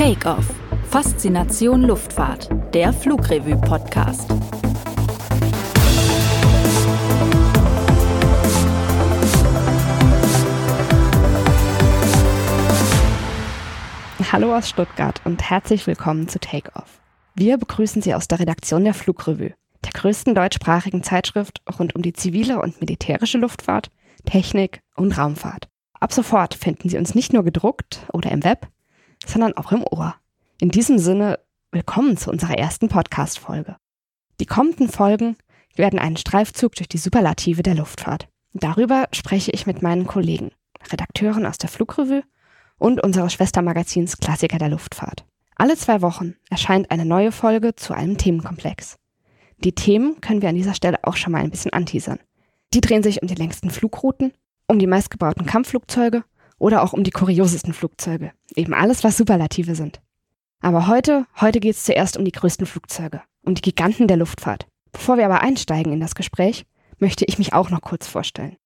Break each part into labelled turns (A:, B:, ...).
A: Takeoff. Faszination Luftfahrt. Der Flugrevue-Podcast.
B: Hallo aus Stuttgart und herzlich willkommen zu Takeoff. Wir begrüßen Sie aus der Redaktion der Flugrevue, der größten deutschsprachigen Zeitschrift rund um die zivile und militärische Luftfahrt, Technik und Raumfahrt. Ab sofort finden Sie uns nicht nur gedruckt oder im Web, sondern auch im Ohr. In diesem Sinne, willkommen zu unserer ersten Podcast-Folge. Die kommenden Folgen werden einen Streifzug durch die Superlative der Luftfahrt. Darüber spreche ich mit meinen Kollegen, Redakteuren aus der Flugrevue und unseres Schwestermagazins Klassiker der Luftfahrt. Alle zwei Wochen erscheint eine neue Folge zu einem Themenkomplex. Die Themen können wir an dieser Stelle auch schon mal ein bisschen anteasern. Die drehen sich um die längsten Flugrouten, um die meistgebauten Kampfflugzeuge oder auch um die kuriosesten Flugzeuge. Eben alles, was Superlative sind. Aber heute, heute geht es zuerst um die größten Flugzeuge, um die Giganten der Luftfahrt. Bevor wir aber einsteigen in das Gespräch, möchte ich mich auch noch kurz vorstellen.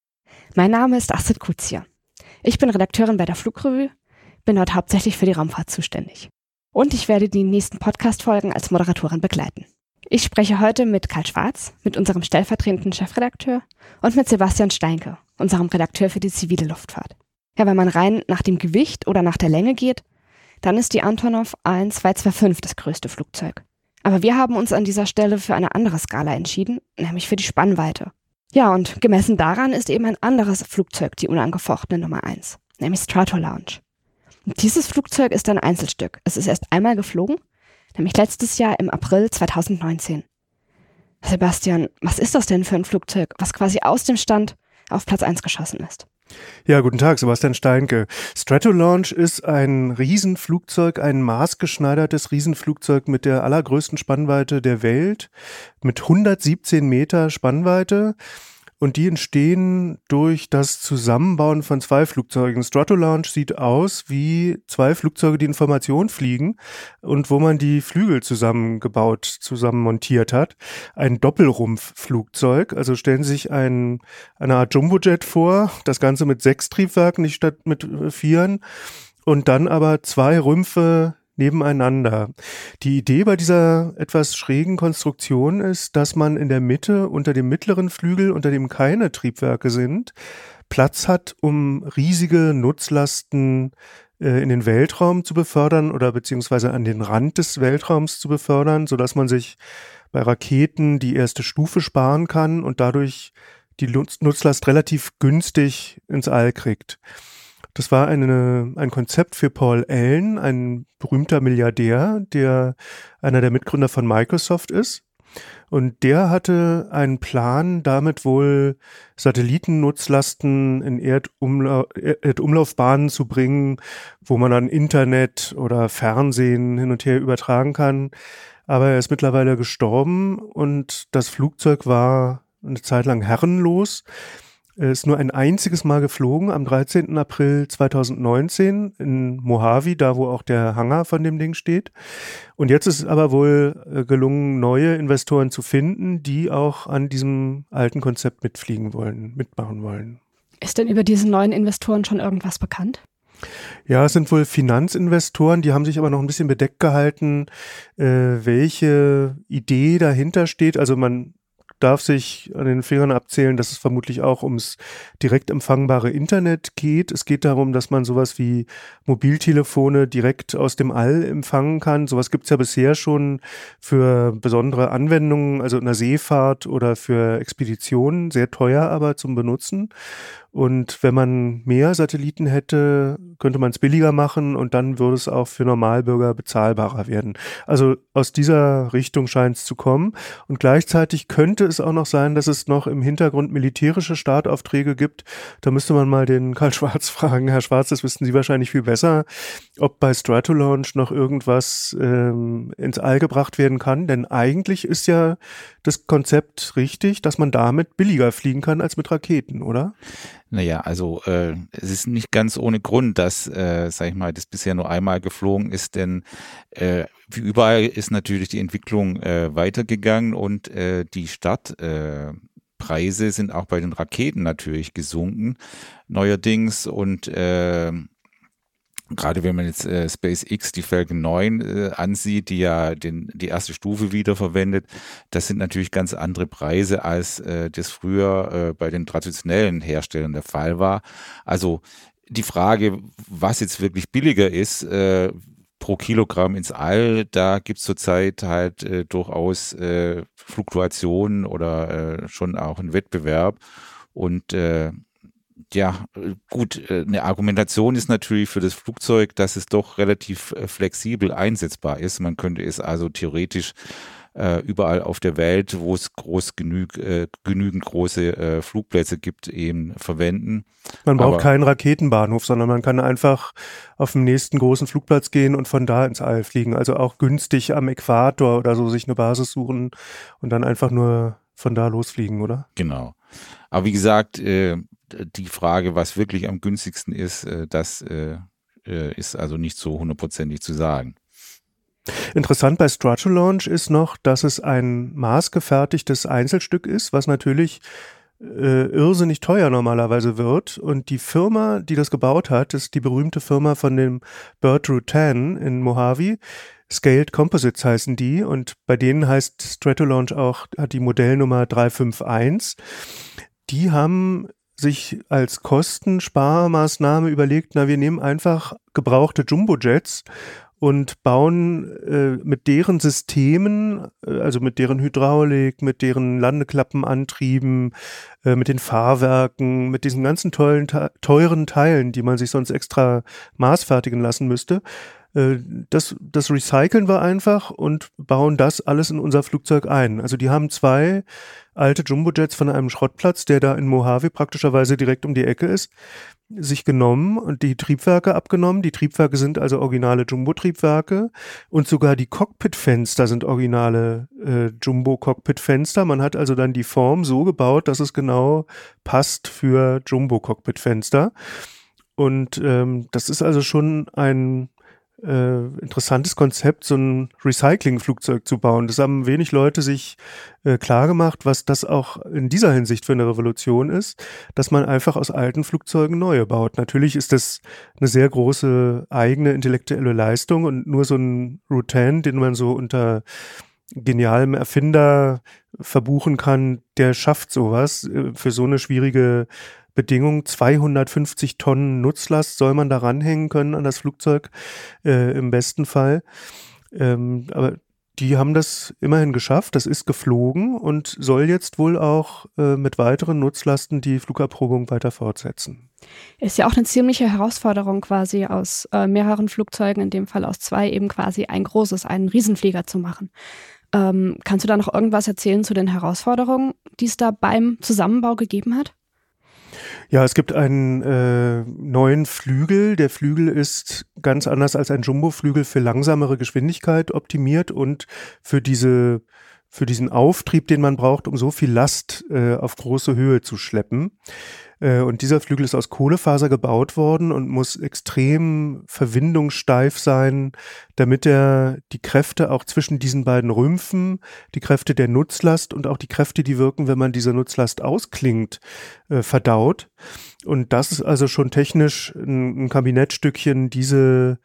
B: Mein Name ist Astrid Kuzia. Ich bin Redakteurin bei der Flugrevue, bin dort hauptsächlich für die Raumfahrt zuständig. Und ich werde die nächsten Podcast-Folgen als Moderatorin begleiten. Ich spreche heute mit Karl Schwarz, mit unserem stellvertretenden Chefredakteur und mit Sebastian Steinke, unserem Redakteur für die zivile Luftfahrt. Ja, wenn man rein nach dem Gewicht oder nach der Länge geht, dann ist die Antonov 1225 das größte Flugzeug. Aber wir haben uns an dieser Stelle für eine andere Skala entschieden, nämlich für die Spannweite. Ja, und gemessen daran ist eben ein anderes Flugzeug die unangefochtene Nummer 1, nämlich Stratolaunch. Und dieses Flugzeug ist ein Einzelstück. Es ist erst einmal geflogen, nämlich letztes Jahr im April 2019. Sebastian, was ist das denn für ein Flugzeug, was quasi aus dem Stand auf Platz 1 geschossen ist?
C: Ja, guten Tag, Sebastian Steinke. Stratolaunch ist ein Riesenflugzeug, ein maßgeschneidertes Riesenflugzeug mit der allergrößten Spannweite der Welt, mit 117 Meter Spannweite und die entstehen durch das Zusammenbauen von zwei Flugzeugen. Stratolaunch sieht aus wie zwei Flugzeuge, die in Formation fliegen und wo man die Flügel zusammengebaut, zusammen montiert hat. Ein Doppelrumpfflugzeug, also stellen Sie sich ein, eine Art Jumbojet vor, das Ganze mit sechs Triebwerken, nicht statt mit vieren und dann aber zwei Rümpfe nebeneinander. Die Idee bei dieser etwas schrägen Konstruktion ist, dass man in der Mitte unter dem mittleren Flügel, unter dem keine Triebwerke sind, Platz hat, um riesige Nutzlasten äh, in den Weltraum zu befördern oder beziehungsweise an den Rand des Weltraums zu befördern, so dass man sich bei Raketen die erste Stufe sparen kann und dadurch die Nutzlast relativ günstig ins All kriegt. Das war eine, ein Konzept für Paul Allen, ein berühmter Milliardär, der einer der Mitgründer von Microsoft ist. Und der hatte einen Plan, damit wohl Satellitennutzlasten in Erdumla Erdumlaufbahnen zu bringen, wo man dann Internet oder Fernsehen hin und her übertragen kann. Aber er ist mittlerweile gestorben und das Flugzeug war eine Zeit lang herrenlos. Er ist nur ein einziges Mal geflogen, am 13. April 2019 in Mojave, da wo auch der Hangar von dem Ding steht. Und jetzt ist es aber wohl äh, gelungen, neue Investoren zu finden, die auch an diesem alten Konzept mitfliegen wollen, mitmachen wollen.
B: Ist denn über diese neuen Investoren schon irgendwas bekannt?
C: Ja, es sind wohl Finanzinvestoren, die haben sich aber noch ein bisschen bedeckt gehalten, äh, welche Idee dahinter steht. Also man darf sich an den Fingern abzählen, dass es vermutlich auch ums direkt empfangbare Internet geht. Es geht darum, dass man sowas wie Mobiltelefone direkt aus dem All empfangen kann. Sowas gibt's ja bisher schon für besondere Anwendungen, also in der Seefahrt oder für Expeditionen, sehr teuer aber zum Benutzen. Und wenn man mehr Satelliten hätte, könnte man es billiger machen und dann würde es auch für Normalbürger bezahlbarer werden. Also aus dieser Richtung scheint es zu kommen. Und gleichzeitig könnte es auch noch sein, dass es noch im Hintergrund militärische Startaufträge gibt. Da müsste man mal den Karl Schwarz fragen. Herr Schwarz, das wissen Sie wahrscheinlich viel besser, ob bei Stratolaunch noch irgendwas ähm, ins All gebracht werden kann. Denn eigentlich ist ja das Konzept richtig, dass man damit billiger fliegen kann als mit Raketen, oder?
D: Naja, also äh, es ist nicht ganz ohne Grund, dass, äh, sag ich mal, das bisher nur einmal geflogen ist, denn äh, wie überall ist natürlich die Entwicklung äh, weitergegangen und äh, die Startpreise Äh, sind auch bei den Raketen natürlich gesunken. Neuerdings und äh, gerade wenn man jetzt äh, SpaceX, die Falcon 9 äh, ansieht, die ja den, die erste Stufe wiederverwendet, das sind natürlich ganz andere Preise, als äh, das früher äh, bei den traditionellen Herstellern der Fall war. Also die Frage, was jetzt wirklich billiger ist, äh, pro Kilogramm ins All, da gibt es zurzeit halt äh, durchaus äh, Fluktuationen oder äh, schon auch einen Wettbewerb. Und äh, ja, gut, äh, eine Argumentation ist natürlich für das Flugzeug, dass es doch relativ äh, flexibel einsetzbar ist. Man könnte es also theoretisch äh, überall auf der Welt, wo es groß genüg, äh, genügend große äh, Flugplätze gibt, eben verwenden.
C: Man braucht Aber, keinen Raketenbahnhof, sondern man kann einfach auf den nächsten großen Flugplatz gehen und von da ins All fliegen. Also auch günstig am Äquator oder so sich eine Basis suchen und dann einfach nur von da losfliegen, oder?
D: Genau. Aber wie gesagt, äh, die Frage, was wirklich am günstigsten ist, äh, das äh, äh, ist also nicht so hundertprozentig zu sagen.
C: Interessant bei Stratolaunch ist noch, dass es ein maßgefertigtes Einzelstück ist, was natürlich äh, irrsinnig teuer normalerweise wird. Und die Firma, die das gebaut hat, ist die berühmte Firma von dem Burt Rutan in Mojave. Scaled Composites heißen die und bei denen heißt Stratolaunch auch, hat die Modellnummer 351. Die haben sich als Kostensparmaßnahme überlegt, na, wir nehmen einfach gebrauchte Jumbojets und bauen äh, mit deren Systemen, äh, also mit deren Hydraulik, mit deren Landeklappenantrieben, äh, mit den Fahrwerken, mit diesen ganzen tollen, teuren Teilen, die man sich sonst extra maßfertigen lassen müsste, das, das recyceln wir einfach und bauen das alles in unser Flugzeug ein. Also die haben zwei alte Jumbojets von einem Schrottplatz, der da in Mojave praktischerweise direkt um die Ecke ist, sich genommen und die Triebwerke abgenommen. Die Triebwerke sind also originale Jumbo-Triebwerke und sogar die Cockpitfenster sind originale äh, Jumbo-Cockpitfenster. Man hat also dann die Form so gebaut, dass es genau passt für Jumbo-Cockpitfenster. Und ähm, das ist also schon ein äh, interessantes Konzept, so ein Recycling-Flugzeug zu bauen. Das haben wenig Leute sich äh, klar gemacht, was das auch in dieser Hinsicht für eine Revolution ist, dass man einfach aus alten Flugzeugen neue baut. Natürlich ist das eine sehr große eigene intellektuelle Leistung und nur so ein Rutan, den man so unter genialem Erfinder verbuchen kann, der schafft sowas äh, für so eine schwierige Bedingung 250 Tonnen Nutzlast soll man da ranhängen können an das Flugzeug äh, im besten Fall. Ähm, aber die haben das immerhin geschafft, das ist geflogen und soll jetzt wohl auch äh, mit weiteren Nutzlasten die Flugabprobung weiter fortsetzen.
E: Ist ja auch eine ziemliche Herausforderung, quasi aus äh, mehreren Flugzeugen, in dem Fall aus zwei, eben quasi ein großes, einen Riesenflieger zu machen. Ähm, kannst du da noch irgendwas erzählen zu den Herausforderungen, die es da beim Zusammenbau gegeben hat?
C: Ja, es gibt einen äh, neuen Flügel. Der Flügel ist ganz anders als ein Jumbo-Flügel für langsamere Geschwindigkeit optimiert und für diese für diesen Auftrieb, den man braucht, um so viel Last äh, auf große Höhe zu schleppen. Äh, und dieser Flügel ist aus Kohlefaser gebaut worden und muss extrem verwindungssteif sein, damit er die Kräfte auch zwischen diesen beiden Rümpfen, die Kräfte der Nutzlast und auch die Kräfte, die wirken, wenn man diese Nutzlast ausklingt, äh, verdaut. Und das ist also schon technisch ein, ein Kabinettstückchen, diese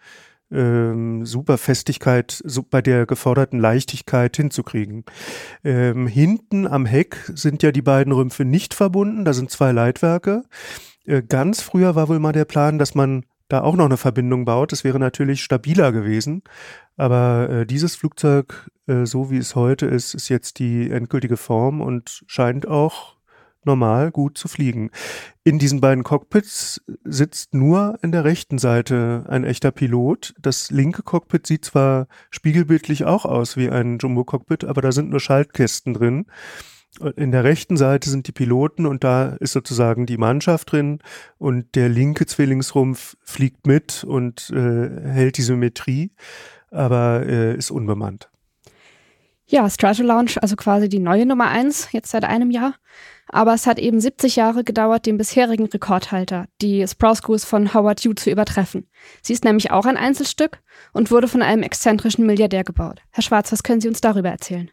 C: ähm, super Festigkeit so bei der geforderten Leichtigkeit hinzukriegen. Ähm, hinten am Heck sind ja die beiden Rümpfe nicht verbunden, da sind zwei Leitwerke. Äh, ganz früher war wohl mal der Plan, dass man da auch noch eine Verbindung baut. Das wäre natürlich stabiler gewesen. Aber äh, dieses Flugzeug, äh, so wie es heute ist, ist jetzt die endgültige Form und scheint auch normal gut zu fliegen. In diesen beiden Cockpits sitzt nur in der rechten Seite ein echter Pilot. Das linke Cockpit sieht zwar spiegelbildlich auch aus wie ein Jumbo-Cockpit, aber da sind nur Schaltkästen drin. In der rechten Seite sind die Piloten und da ist sozusagen die Mannschaft drin und der linke Zwillingsrumpf fliegt mit und äh, hält die Symmetrie, aber äh, ist unbemannt.
E: Ja, Strato Lounge, also quasi die neue Nummer eins, jetzt seit einem Jahr. Aber es hat eben 70 Jahre gedauert, den bisherigen Rekordhalter, die Sprouse Cruise von Howard Hughes, zu übertreffen. Sie ist nämlich auch ein Einzelstück und wurde von einem exzentrischen Milliardär gebaut. Herr Schwarz, was können Sie uns darüber erzählen?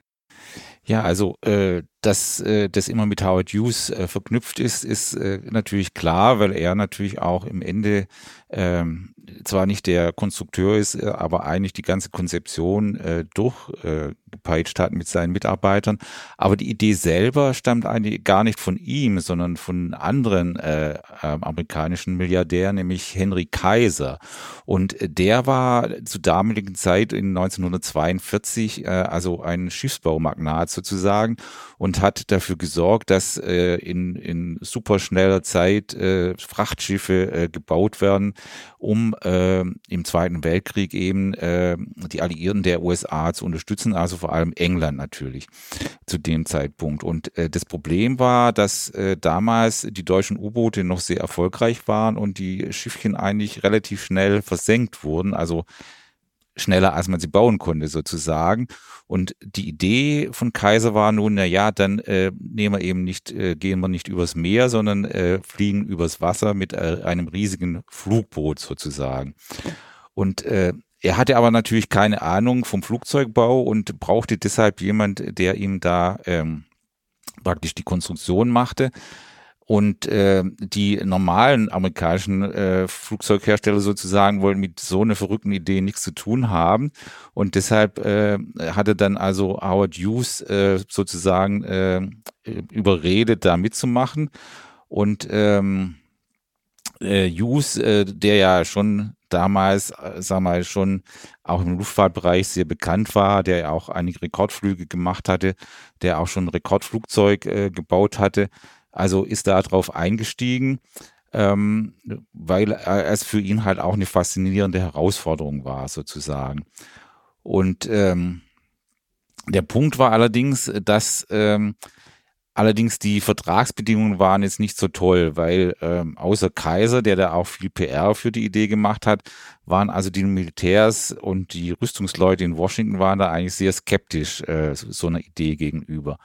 D: Ja, also äh, dass äh, das immer mit Howard Hughes äh, verknüpft ist, ist äh, natürlich klar, weil er natürlich auch im Ende ähm, zwar nicht der Konstrukteur ist, äh, aber eigentlich die ganze Konzeption äh, durchgepeitscht äh, hat mit seinen Mitarbeitern. Aber die Idee selber stammt eigentlich gar nicht von ihm, sondern von anderen äh, äh, amerikanischen Milliardären, nämlich Henry Kaiser. Und der war zur damaligen Zeit in 1942 äh, also ein Schiffsbaumagnat sozusagen und hat dafür gesorgt, dass äh, in, in superschneller Zeit äh, Frachtschiffe äh, gebaut werden, um äh, im Zweiten Weltkrieg eben äh, die Alliierten der USA zu unterstützen, also vor allem England natürlich zu dem Zeitpunkt. Und äh, das Problem war, dass äh, damals die deutschen U-Boote noch sehr erfolgreich waren und die Schiffchen eigentlich relativ schnell versenkt wurden, also schneller als man sie bauen konnte sozusagen. Und die Idee von Kaiser war nun, na ja, dann äh, nehmen wir eben nicht, äh, gehen wir nicht übers Meer, sondern äh, fliegen übers Wasser mit äh, einem riesigen Flugboot sozusagen. Und äh, er hatte aber natürlich keine Ahnung vom Flugzeugbau und brauchte deshalb jemand, der ihm da ähm, praktisch die Konstruktion machte. Und äh, die normalen amerikanischen äh, Flugzeughersteller sozusagen wollen mit so einer verrückten Idee nichts zu tun haben. Und deshalb äh, hatte dann also Howard Hughes äh, sozusagen äh, überredet, da mitzumachen. Und ähm, äh, Hughes, äh, der ja schon damals, äh, sag mal, schon auch im Luftfahrtbereich sehr bekannt war, der ja auch einige Rekordflüge gemacht hatte, der auch schon ein Rekordflugzeug äh, gebaut hatte, also ist da drauf eingestiegen, ähm, weil es für ihn halt auch eine faszinierende Herausforderung war, sozusagen. Und ähm, der Punkt war allerdings, dass ähm, allerdings die Vertragsbedingungen waren jetzt nicht so toll, weil ähm, außer Kaiser, der da auch viel PR für die Idee gemacht hat, waren also die Militärs und die Rüstungsleute in Washington waren da eigentlich sehr skeptisch äh, so einer Idee gegenüber.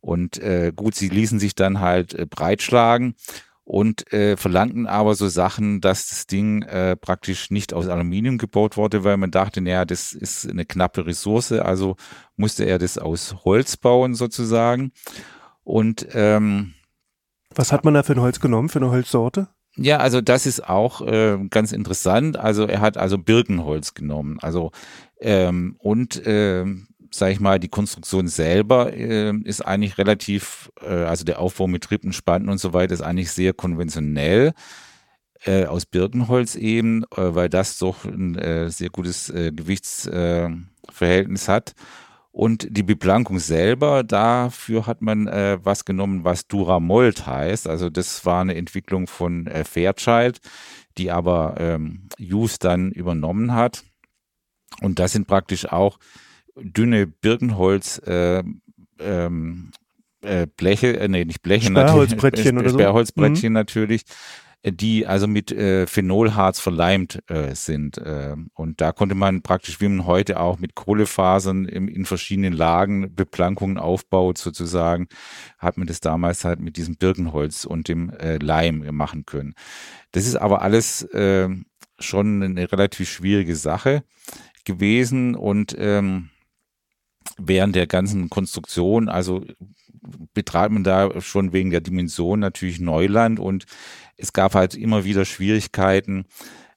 D: Und äh, gut, sie ließen sich dann halt äh, breitschlagen und äh, verlangten aber so Sachen, dass das Ding äh, praktisch nicht aus Aluminium gebaut wurde, weil man dachte, naja, das ist eine knappe Ressource, also musste er das aus Holz bauen sozusagen. Und ähm,
C: was hat man da für ein Holz genommen, für eine Holzsorte?
D: Ja, also das ist auch äh, ganz interessant. Also er hat also Birkenholz genommen. Also ähm, und ähm, sage ich mal, die Konstruktion selber äh, ist eigentlich relativ, äh, also der Aufbau mit Trippenspanten und so weiter ist eigentlich sehr konventionell äh, aus Birkenholz eben, äh, weil das doch ein äh, sehr gutes äh, Gewichtsverhältnis hat. Und die Beplankung selber, dafür hat man was genommen, was Duramold heißt. Also das war eine Entwicklung von Fairchild, die aber ähm, Hughes dann übernommen hat. Und das sind praktisch auch dünne Birkenholz äh, ähm, äh, Bleche, äh, nee, nicht Bleche,
C: Sperrholzbrettchen natürlich, oder so.
D: Sperrholzbrettchen mhm. natürlich, äh, die also mit äh, Phenolharz verleimt äh, sind. Äh, und da konnte man praktisch, wie man heute auch mit Kohlefasern im, in verschiedenen Lagen Beplankungen aufbaut, sozusagen, hat man das damals halt mit diesem Birkenholz und dem äh, Leim machen können. Das ist aber alles äh, schon eine relativ schwierige Sache gewesen und ähm, während der ganzen Konstruktion, also betreibt man da schon wegen der Dimension natürlich Neuland und es gab halt immer wieder Schwierigkeiten.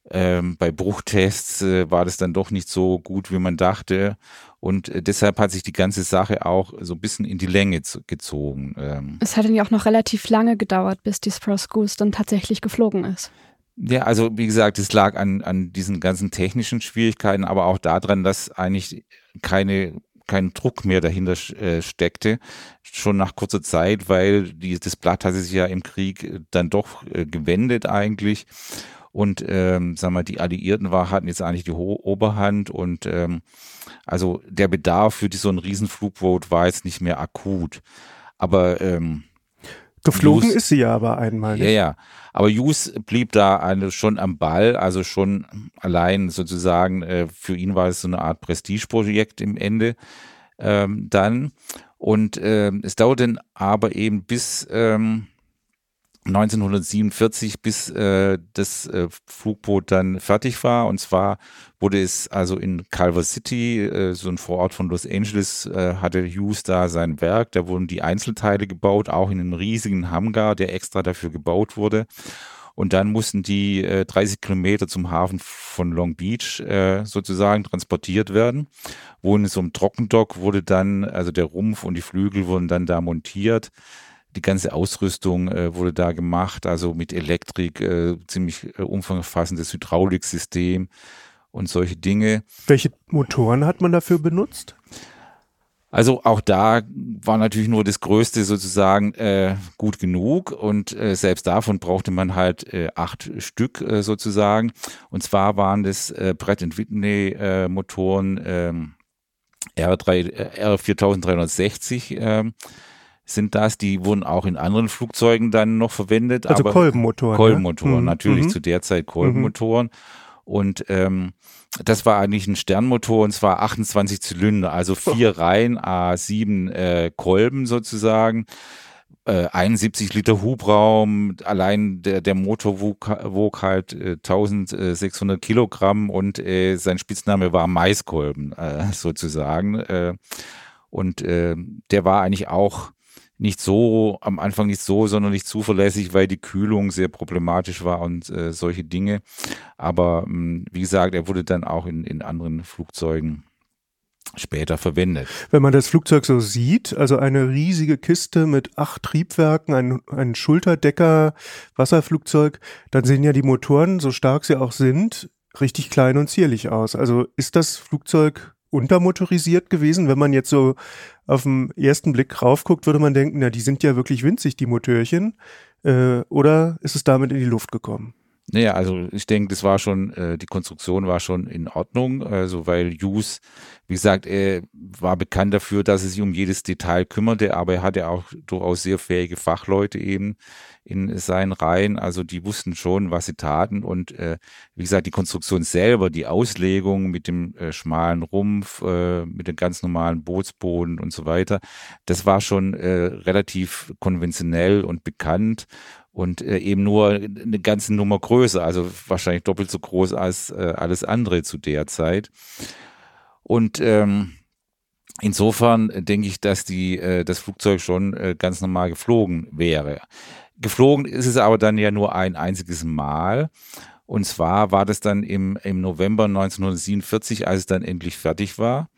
D: Ähm, bei Bruchtests äh, war das dann doch nicht so gut, wie man dachte. Und äh, deshalb hat sich die ganze Sache auch so ein bisschen in die Länge gezogen.
E: Ähm. Es hat dann ja auch noch relativ lange gedauert, bis die Sprouse Goose dann tatsächlich geflogen ist.
D: Ja, also wie gesagt, es lag an, an diesen ganzen technischen Schwierigkeiten, aber auch daran, dass eigentlich keine kein Druck mehr dahinter äh, steckte, schon nach kurzer Zeit, weil die, das Blatt hatte sich ja im Krieg äh, dann doch äh, gewendet eigentlich. Und ähm, sagen wir, die Alliierten war, hatten jetzt eigentlich die Ho Oberhand und ähm, also der Bedarf für die, so ein Riesenflugboot war jetzt nicht mehr akut. Aber ähm,
C: Geflogen ist sie ja aber einmal.
D: Nicht? Ja, ja. Aber Hughes blieb da schon am Ball, also schon allein sozusagen, äh, für ihn war es so eine Art Prestigeprojekt im Ende ähm, dann. Und äh, es dauerte aber eben bis ähm, 1947, bis äh, das äh, Flugboot dann fertig war. Und zwar wurde es also in Culver City, äh, so ein Vorort von Los Angeles, äh, hatte Hughes da sein Werk. Da wurden die Einzelteile gebaut, auch in einem riesigen Hangar, der extra dafür gebaut wurde. Und dann mussten die äh, 30 Kilometer zum Hafen von Long Beach äh, sozusagen transportiert werden. Wo in so einem Trockendock wurde dann, also der Rumpf und die Flügel wurden dann da montiert die ganze Ausrüstung äh, wurde da gemacht, also mit Elektrik, äh, ziemlich äh, umfangfassendes Hydrauliksystem und solche Dinge.
C: Welche Motoren hat man dafür benutzt?
D: Also auch da war natürlich nur das Größte sozusagen äh, gut genug und äh, selbst davon brauchte man halt äh, acht Stück äh, sozusagen. Und zwar waren das äh, Brett Whitney äh, Motoren äh, R3, äh, R4360 äh, sind das. Die wurden auch in anderen Flugzeugen dann noch verwendet.
C: Also Kolbenmotoren.
D: Kolbenmotoren, ja? natürlich mhm. zu der Zeit Kolbenmotoren. Mhm. Und ähm, das war eigentlich ein Sternmotor und zwar 28 Zylinder, also vier oh. Reihen, A7 äh, Kolben sozusagen. Äh, 71 Liter Hubraum, allein der, der Motor wog, wog halt äh, 1600 Kilogramm und äh, sein Spitzname war Maiskolben äh, sozusagen. Äh, und äh, der war eigentlich auch nicht so, am Anfang nicht so, sondern nicht zuverlässig, weil die Kühlung sehr problematisch war und äh, solche Dinge. Aber mh, hm, wie gesagt, er wurde dann auch in, in anderen Flugzeugen später verwendet.
C: Wenn man das Flugzeug so sieht, also eine riesige Kiste mit acht Triebwerken, ein, ein Schulterdecker, Wasserflugzeug, dann sehen ja die Motoren, so stark sie auch sind, richtig klein und zierlich aus. Also ist das Flugzeug untermotorisiert gewesen. Wenn man jetzt so auf den ersten Blick raufguckt, würde man denken, na, die sind ja wirklich winzig, die Motörchen. Äh, oder ist es damit in die Luft gekommen?
D: Naja, also ich denke, das war schon, äh, die Konstruktion war schon in Ordnung, also weil Hughes, wie gesagt, er war bekannt dafür, dass er sich um jedes Detail kümmerte, aber er hatte auch durchaus sehr fähige Fachleute eben in seinen Reihen, also die wussten schon, was sie taten. Und äh, wie gesagt, die Konstruktion selber, die Auslegung mit dem äh, schmalen Rumpf, äh, mit dem ganz normalen Bootsboden und so weiter, das war schon äh, relativ konventionell und bekannt und äh, eben nur eine ganze Nummer größer, also wahrscheinlich doppelt so groß als äh, alles andere zu der Zeit. Und ähm, insofern denke ich, dass die äh, das Flugzeug schon äh, ganz normal geflogen wäre. Geflogen ist es aber dann ja nur ein einziges Mal. Und zwar war das dann im, im November 1947, als es dann endlich fertig war.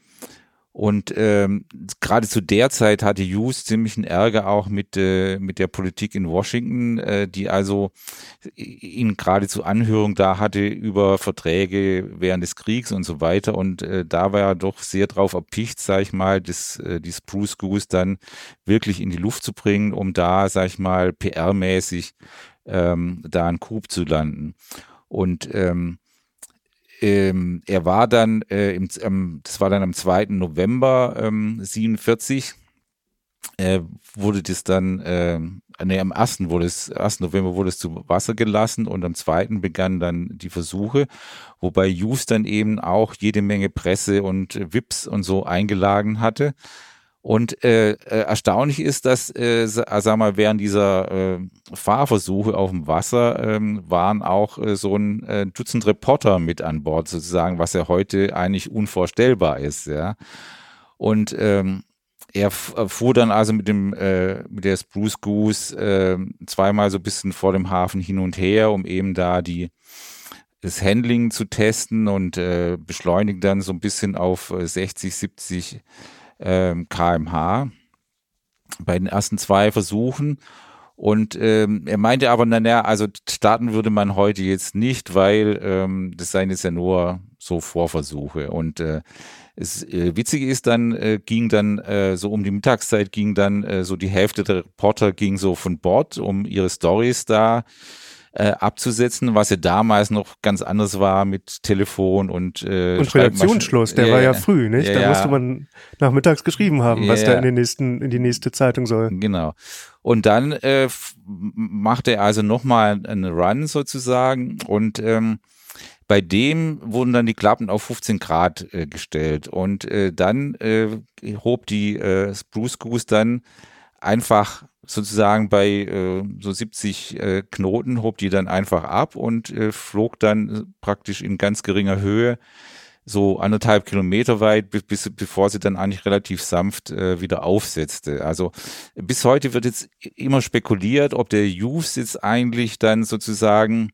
D: Und ähm, gerade zu der Zeit hatte Hughes ziemlichen Ärger auch mit, äh, mit der Politik in Washington, äh, die also ihn gerade zur Anhörung da hatte über Verträge während des Kriegs und so weiter. Und äh, da war er doch sehr drauf erpicht, sag ich mal, das, äh, die Spruce Goose dann wirklich in die Luft zu bringen, um da, sag ich mal, PR-mäßig ähm, da einen Coup zu landen. Und ähm, ähm, er war dann, äh, im, ähm, das war dann am 2. November ähm, 47, äh, wurde das dann, äh, nee, am 1. wurde es, 1. November wurde es zu Wasser gelassen und am 2. begannen dann die Versuche, wobei Hughes dann eben auch jede Menge Presse und Wips und so eingeladen hatte. Und äh, äh, erstaunlich ist, dass, äh, sag mal, während dieser äh, Fahrversuche auf dem Wasser ähm, waren auch äh, so ein äh, Dutzend Reporter mit an Bord sozusagen, was ja heute eigentlich unvorstellbar ist, ja. Und ähm, er äh, fuhr dann also mit dem äh, mit der Spruce Goose äh, zweimal so ein bisschen vor dem Hafen hin und her, um eben da die das Handling zu testen und äh, beschleunigt dann so ein bisschen auf 60, äh, 70 ähm, kmh bei den ersten zwei Versuchen. Und ähm, er meinte aber, naja, also starten würde man heute jetzt nicht, weil ähm, das seien jetzt ja nur so Vorversuche. Und äh, es äh, Witzige ist dann, äh, ging dann äh, so um die Mittagszeit ging dann äh, so die Hälfte der Reporter ging so von Bord, um ihre Stories da äh, abzusetzen, was ja damals noch ganz anders war mit Telefon und äh,
C: Und Redaktionsschluss, der ja, war ja früh, nicht? Ja, da musste man nachmittags geschrieben haben, was da in, den nächsten, in die nächste Zeitung soll.
D: Genau. Und dann äh, machte er also nochmal einen Run sozusagen und ähm, bei dem wurden dann die Klappen auf 15 Grad äh, gestellt und äh, dann äh, hob die äh, Spruce Goose dann einfach sozusagen bei äh, so 70 äh, Knoten hob die dann einfach ab und äh, flog dann praktisch in ganz geringer Höhe so anderthalb Kilometer weit, bis, bis, bevor sie dann eigentlich relativ sanft äh, wieder aufsetzte. Also bis heute wird jetzt immer spekuliert, ob der Hughes jetzt eigentlich dann sozusagen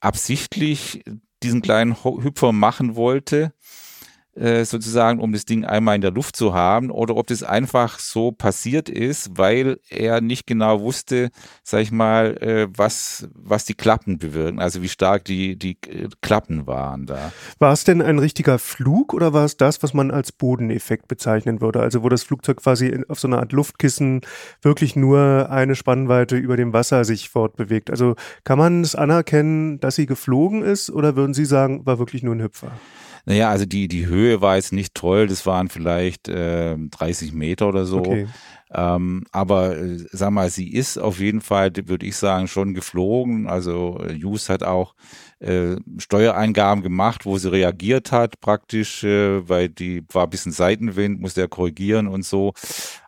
D: absichtlich diesen kleinen Hüpfer machen wollte äh, sozusagen, um das Ding einmal in der Luft zu haben, oder ob das einfach so passiert ist, weil er nicht genau wusste, sag ich mal, äh, was, was die Klappen bewirken, also wie stark die, die äh, Klappen waren da.
C: War es denn ein richtiger Flug oder war es das, was man als Bodeneffekt bezeichnen würde? Also wo das Flugzeug quasi auf so einer Art Luftkissen wirklich nur eine Spannweite über dem Wasser sich fortbewegt. Also kann man es anerkennen, dass sie geflogen ist oder würden Sie sagen, war wirklich nur ein Hüpfer?
D: Naja, also die, die Höhe war jetzt nicht toll, das waren vielleicht äh, 30 Meter oder so. Okay. Ähm, aber äh, sag mal, sie ist auf jeden Fall, würde ich sagen, schon geflogen. Also äh, Hughes hat auch äh, Steuereingaben gemacht, wo sie reagiert hat, praktisch, äh, weil die war ein bisschen Seitenwind, musste er korrigieren und so.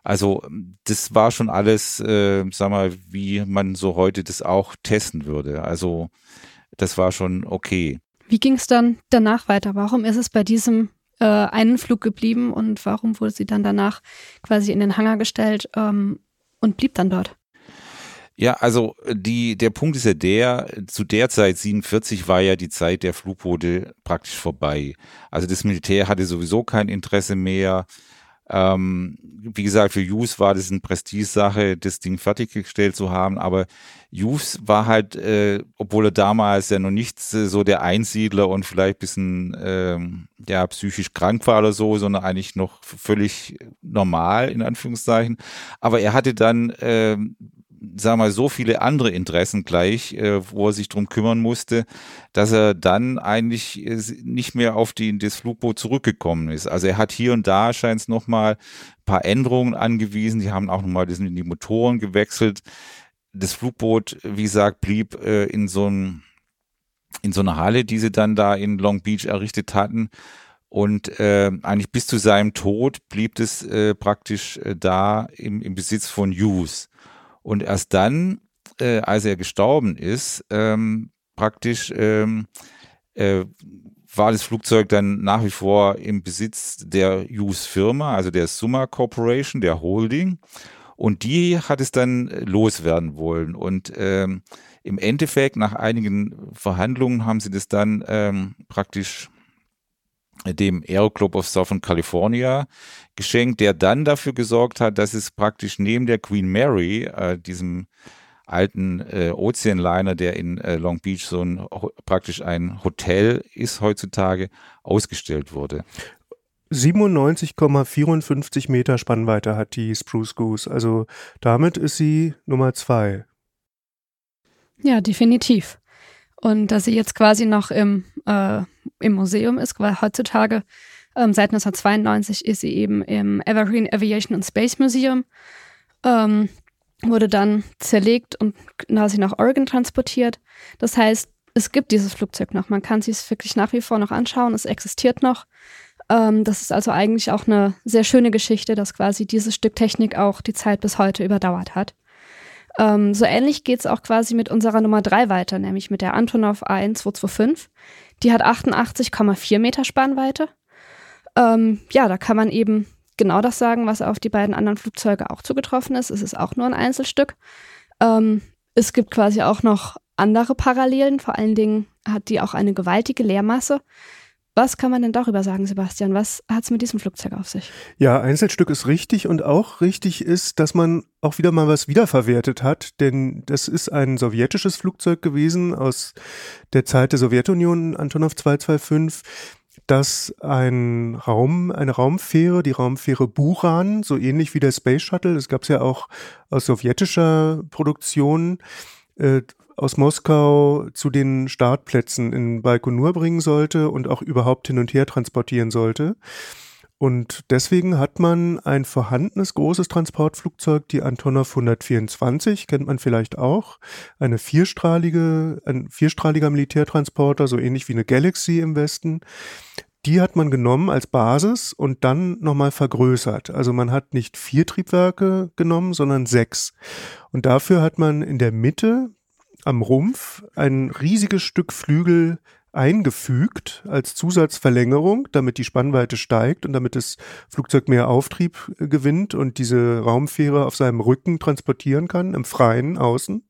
D: Also das war schon alles, äh, sag mal, wie man so heute das auch testen würde. Also das war schon okay.
E: Wie ging es dann danach weiter? Warum ist es bei diesem äh, einen Flug geblieben und warum wurde sie dann danach quasi in den Hangar gestellt ähm, und blieb dann dort?
D: Ja, also die, der Punkt ist ja der, zu der Zeit 47 war ja die Zeit der Flugboote praktisch vorbei. Also das Militär hatte sowieso kein Interesse mehr. Ähm, wie gesagt, für Hughes war das eine Prestigesache, das Ding fertiggestellt zu haben, aber Hughes war halt, äh, obwohl er damals ja noch nicht so der Einsiedler und vielleicht bisschen ähm, ja psychisch krank war oder so, sondern eigentlich noch völlig normal in Anführungszeichen. Aber er hatte dann äh, sagen wir mal, so viele andere Interessen gleich, äh, wo er sich drum kümmern musste, dass er dann eigentlich äh, nicht mehr auf die, das Flugboot zurückgekommen ist. Also er hat hier und da scheint es nochmal ein paar Änderungen angewiesen. Die haben auch nochmal die Motoren gewechselt. Das Flugboot, wie gesagt, blieb äh, in so einem in so einer Halle, die sie dann da in Long Beach errichtet hatten. Und äh, eigentlich bis zu seinem Tod blieb es äh, praktisch äh, da im, im Besitz von Hughes. Und erst dann, äh, als er gestorben ist, ähm, praktisch ähm, äh, war das Flugzeug dann nach wie vor im Besitz der Hughes Firma, also der Summa Corporation, der Holding. Und die hat es dann loswerden wollen. Und ähm, im Endeffekt, nach einigen Verhandlungen, haben sie das dann ähm, praktisch dem Aero Club of Southern California geschenkt, der dann dafür gesorgt hat, dass es praktisch neben der Queen Mary, äh, diesem alten äh, Ozeanliner, der in äh, Long Beach so ein praktisch ein Hotel ist heutzutage, ausgestellt wurde.
C: 97,54 Meter Spannweite hat die Spruce Goose. Also damit ist sie Nummer zwei.
E: Ja, definitiv. Und dass sie jetzt quasi noch im, äh, im Museum ist, weil heutzutage ähm, seit 1992 ist sie eben im Evergreen Aviation and Space Museum. Ähm, wurde dann zerlegt und quasi nach Oregon transportiert. Das heißt, es gibt dieses Flugzeug noch. Man kann es wirklich nach wie vor noch anschauen. Es existiert noch. Ähm, das ist also eigentlich auch eine sehr schöne Geschichte, dass quasi dieses Stück Technik auch die Zeit bis heute überdauert hat. Ähm, so ähnlich geht es auch quasi mit unserer Nummer 3 weiter, nämlich mit der Antonov A1225. Die hat 88,4 Meter Spannweite. Ähm, ja, da kann man eben genau das sagen, was auf die beiden anderen Flugzeuge auch zugetroffen ist. Es ist auch nur ein Einzelstück. Ähm, es gibt quasi auch noch andere Parallelen. Vor allen Dingen hat die auch eine gewaltige Leermasse. Was kann man denn darüber sagen, Sebastian? Was hat es mit diesem Flugzeug auf sich?
C: Ja, Einzelstück ist richtig und auch richtig ist, dass man auch wieder mal was wiederverwertet hat, denn das ist ein sowjetisches Flugzeug gewesen aus der Zeit der Sowjetunion, Antonov 225 dass ein Raum, eine Raumfähre, die Raumfähre Buran, so ähnlich wie der Space Shuttle, das gab es ja auch aus sowjetischer Produktion, äh, aus Moskau zu den Startplätzen in Baikonur bringen sollte und auch überhaupt hin und her transportieren sollte. Und deswegen hat man ein vorhandenes großes Transportflugzeug, die Antonov 124, kennt man vielleicht auch, eine vierstrahlige, ein vierstrahliger Militärtransporter, so ähnlich wie eine Galaxy im Westen. die hat man genommen als Basis und dann nochmal vergrößert. Also man hat nicht vier Triebwerke genommen, sondern sechs. Und dafür hat man in der Mitte am Rumpf ein riesiges Stück Flügel eingefügt als Zusatzverlängerung, damit die Spannweite steigt und damit das Flugzeug mehr Auftrieb äh, gewinnt und diese Raumfähre auf seinem Rücken transportieren kann, im Freien außen.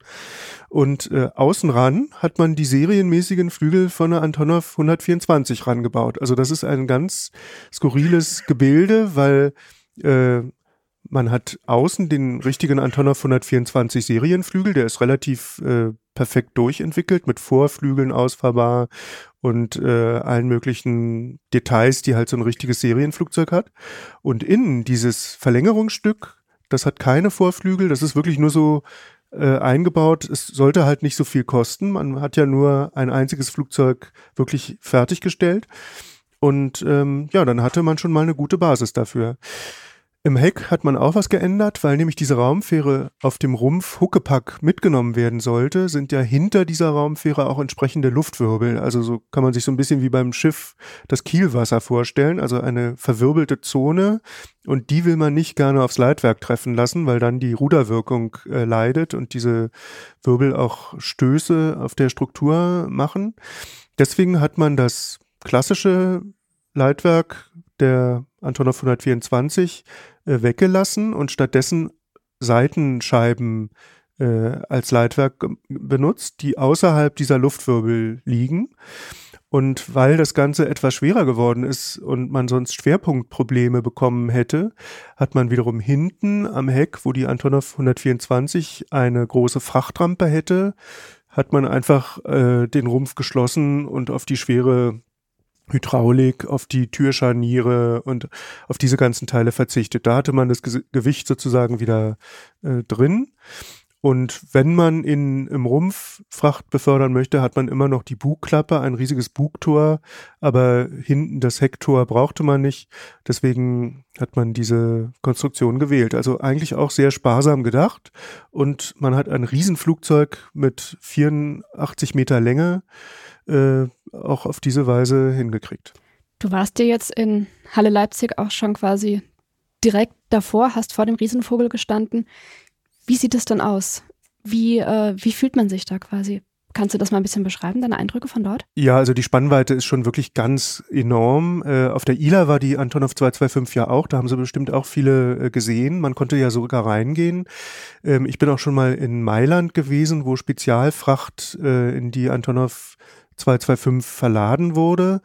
C: Und äh, außen ran hat man die serienmäßigen Flügel von der Antonov 124 rangebaut. Also das ist ein ganz skurriles Gebilde, weil äh, man hat außen den richtigen Antonov 124 Serienflügel, der ist relativ äh, perfekt durchentwickelt mit Vorflügeln ausfahrbar und äh, allen möglichen Details, die halt so ein richtiges Serienflugzeug hat. Und innen dieses Verlängerungsstück, das hat keine Vorflügel, das ist wirklich nur so äh, eingebaut. Es sollte halt nicht so viel kosten. Man hat ja nur ein einziges Flugzeug wirklich fertiggestellt. Und ähm, ja, dann hatte man schon mal eine gute Basis dafür. Im Heck hat man auch was geändert, weil nämlich diese Raumfähre auf dem Rumpf Huckepack mitgenommen werden sollte, sind ja hinter dieser Raumfähre auch entsprechende Luftwirbel. Also so kann man sich so ein bisschen wie beim Schiff das Kielwasser vorstellen, also eine verwirbelte Zone und die will man nicht gerne aufs Leitwerk treffen lassen, weil dann die Ruderwirkung äh, leidet und diese Wirbel auch Stöße auf der Struktur machen. Deswegen hat man das klassische Leitwerk der Antonov 124 äh, weggelassen und stattdessen Seitenscheiben äh, als Leitwerk benutzt, die außerhalb dieser Luftwirbel liegen. Und weil das Ganze etwas schwerer geworden ist und man sonst Schwerpunktprobleme bekommen hätte, hat man wiederum hinten am Heck, wo die Antonov 124 eine große Frachtrampe hätte, hat man einfach äh, den Rumpf geschlossen und auf die schwere Hydraulik, auf die Türscharniere und auf diese ganzen Teile verzichtet. Da hatte man das Gewicht sozusagen wieder äh, drin. Und wenn man in, im Rumpf Fracht befördern möchte, hat man immer noch die Bugklappe, ein riesiges Bugtor, aber hinten das Hecktor brauchte man nicht. Deswegen hat man diese Konstruktion gewählt. Also eigentlich auch sehr sparsam gedacht. Und man hat ein Riesenflugzeug mit 84 Meter Länge äh, auch auf diese Weise hingekriegt.
E: Du warst dir jetzt in Halle Leipzig auch schon quasi direkt davor, hast vor dem Riesenvogel gestanden. Wie sieht es denn aus? Wie, äh, wie fühlt man sich da quasi? Kannst du das mal ein bisschen beschreiben, deine Eindrücke von dort?
C: Ja, also die Spannweite ist schon wirklich ganz enorm. Äh, auf der ILA war die Antonov 225 ja auch, da haben sie bestimmt auch viele äh, gesehen. Man konnte ja sogar reingehen. Ähm, ich bin auch schon mal in Mailand gewesen, wo Spezialfracht äh, in die Antonov 225 verladen wurde,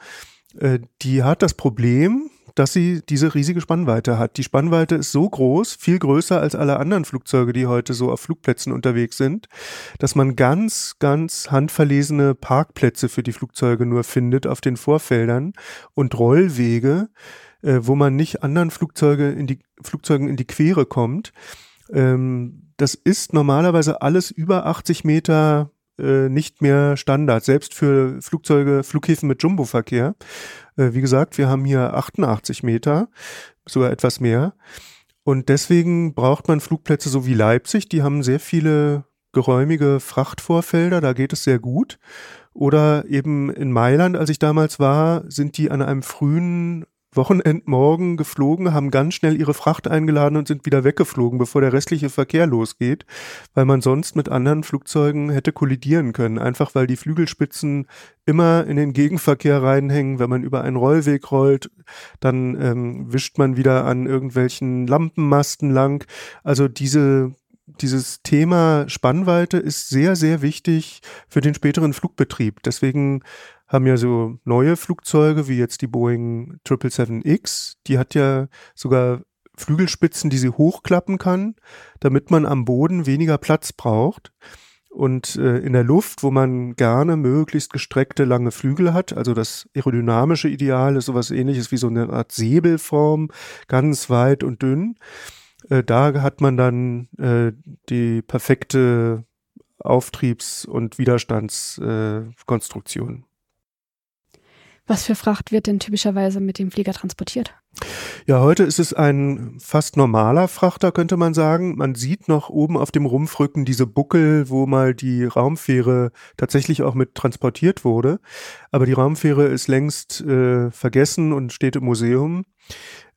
C: äh, die hat das Problem, dass sie diese riesige Spannweite hat. Die Spannweite ist so groß, viel größer als alle anderen Flugzeuge, die heute so auf Flugplätzen unterwegs sind, dass man ganz, ganz handverlesene Parkplätze für die Flugzeuge nur findet auf den Vorfeldern und Rollwege, äh, wo man nicht anderen Flugzeuge in die, Flugzeugen in die Quere kommt. Ähm, das ist normalerweise alles über 80 Meter äh, nicht mehr Standard, selbst für Flugzeuge, Flughäfen mit Jumbo-Verkehr. Äh, wie gesagt, wir haben hier 88 Meter, sogar etwas mehr. Und deswegen braucht man Flugplätze so wie Leipzig, die haben sehr viele geräumige Frachtvorfelder, da geht es sehr gut. Oder eben in Mailand, als ich damals war, sind die an einem frühen Wochenendmorgen geflogen, haben ganz schnell ihre Fracht eingeladen und sind wieder weggeflogen, bevor der restliche Verkehr losgeht, weil man sonst mit anderen Flugzeugen hätte kollidieren können, einfach weil die Flügelspitzen immer in den Gegenverkehr reinhängen. Wenn man über einen Rollweg rollt, dann ähm, wischt man wieder an irgendwelchen Lampenmasten lang. Also diese dieses Thema Spannweite ist sehr, sehr wichtig für den späteren Flugbetrieb. Deswegen haben ja so neue Flugzeuge wie jetzt die Boeing 777X, die hat ja sogar Flügelspitzen, die sie hochklappen kann, damit man am Boden weniger Platz braucht. Und äh, in der Luft, wo man gerne möglichst gestreckte lange Flügel hat, also das aerodynamische Ideal ist sowas ähnliches wie so eine Art Säbelform, ganz weit und dünn. Äh, da hat man dann äh, die perfekte Auftriebs- und Widerstandskonstruktion.
E: Was für Fracht wird denn typischerweise mit dem Flieger transportiert?
C: Ja, heute ist es ein fast normaler Frachter, könnte man sagen. Man sieht noch oben auf dem Rumpfrücken diese Buckel, wo mal die Raumfähre tatsächlich auch mit transportiert wurde. Aber die Raumfähre ist längst äh, vergessen und steht im Museum.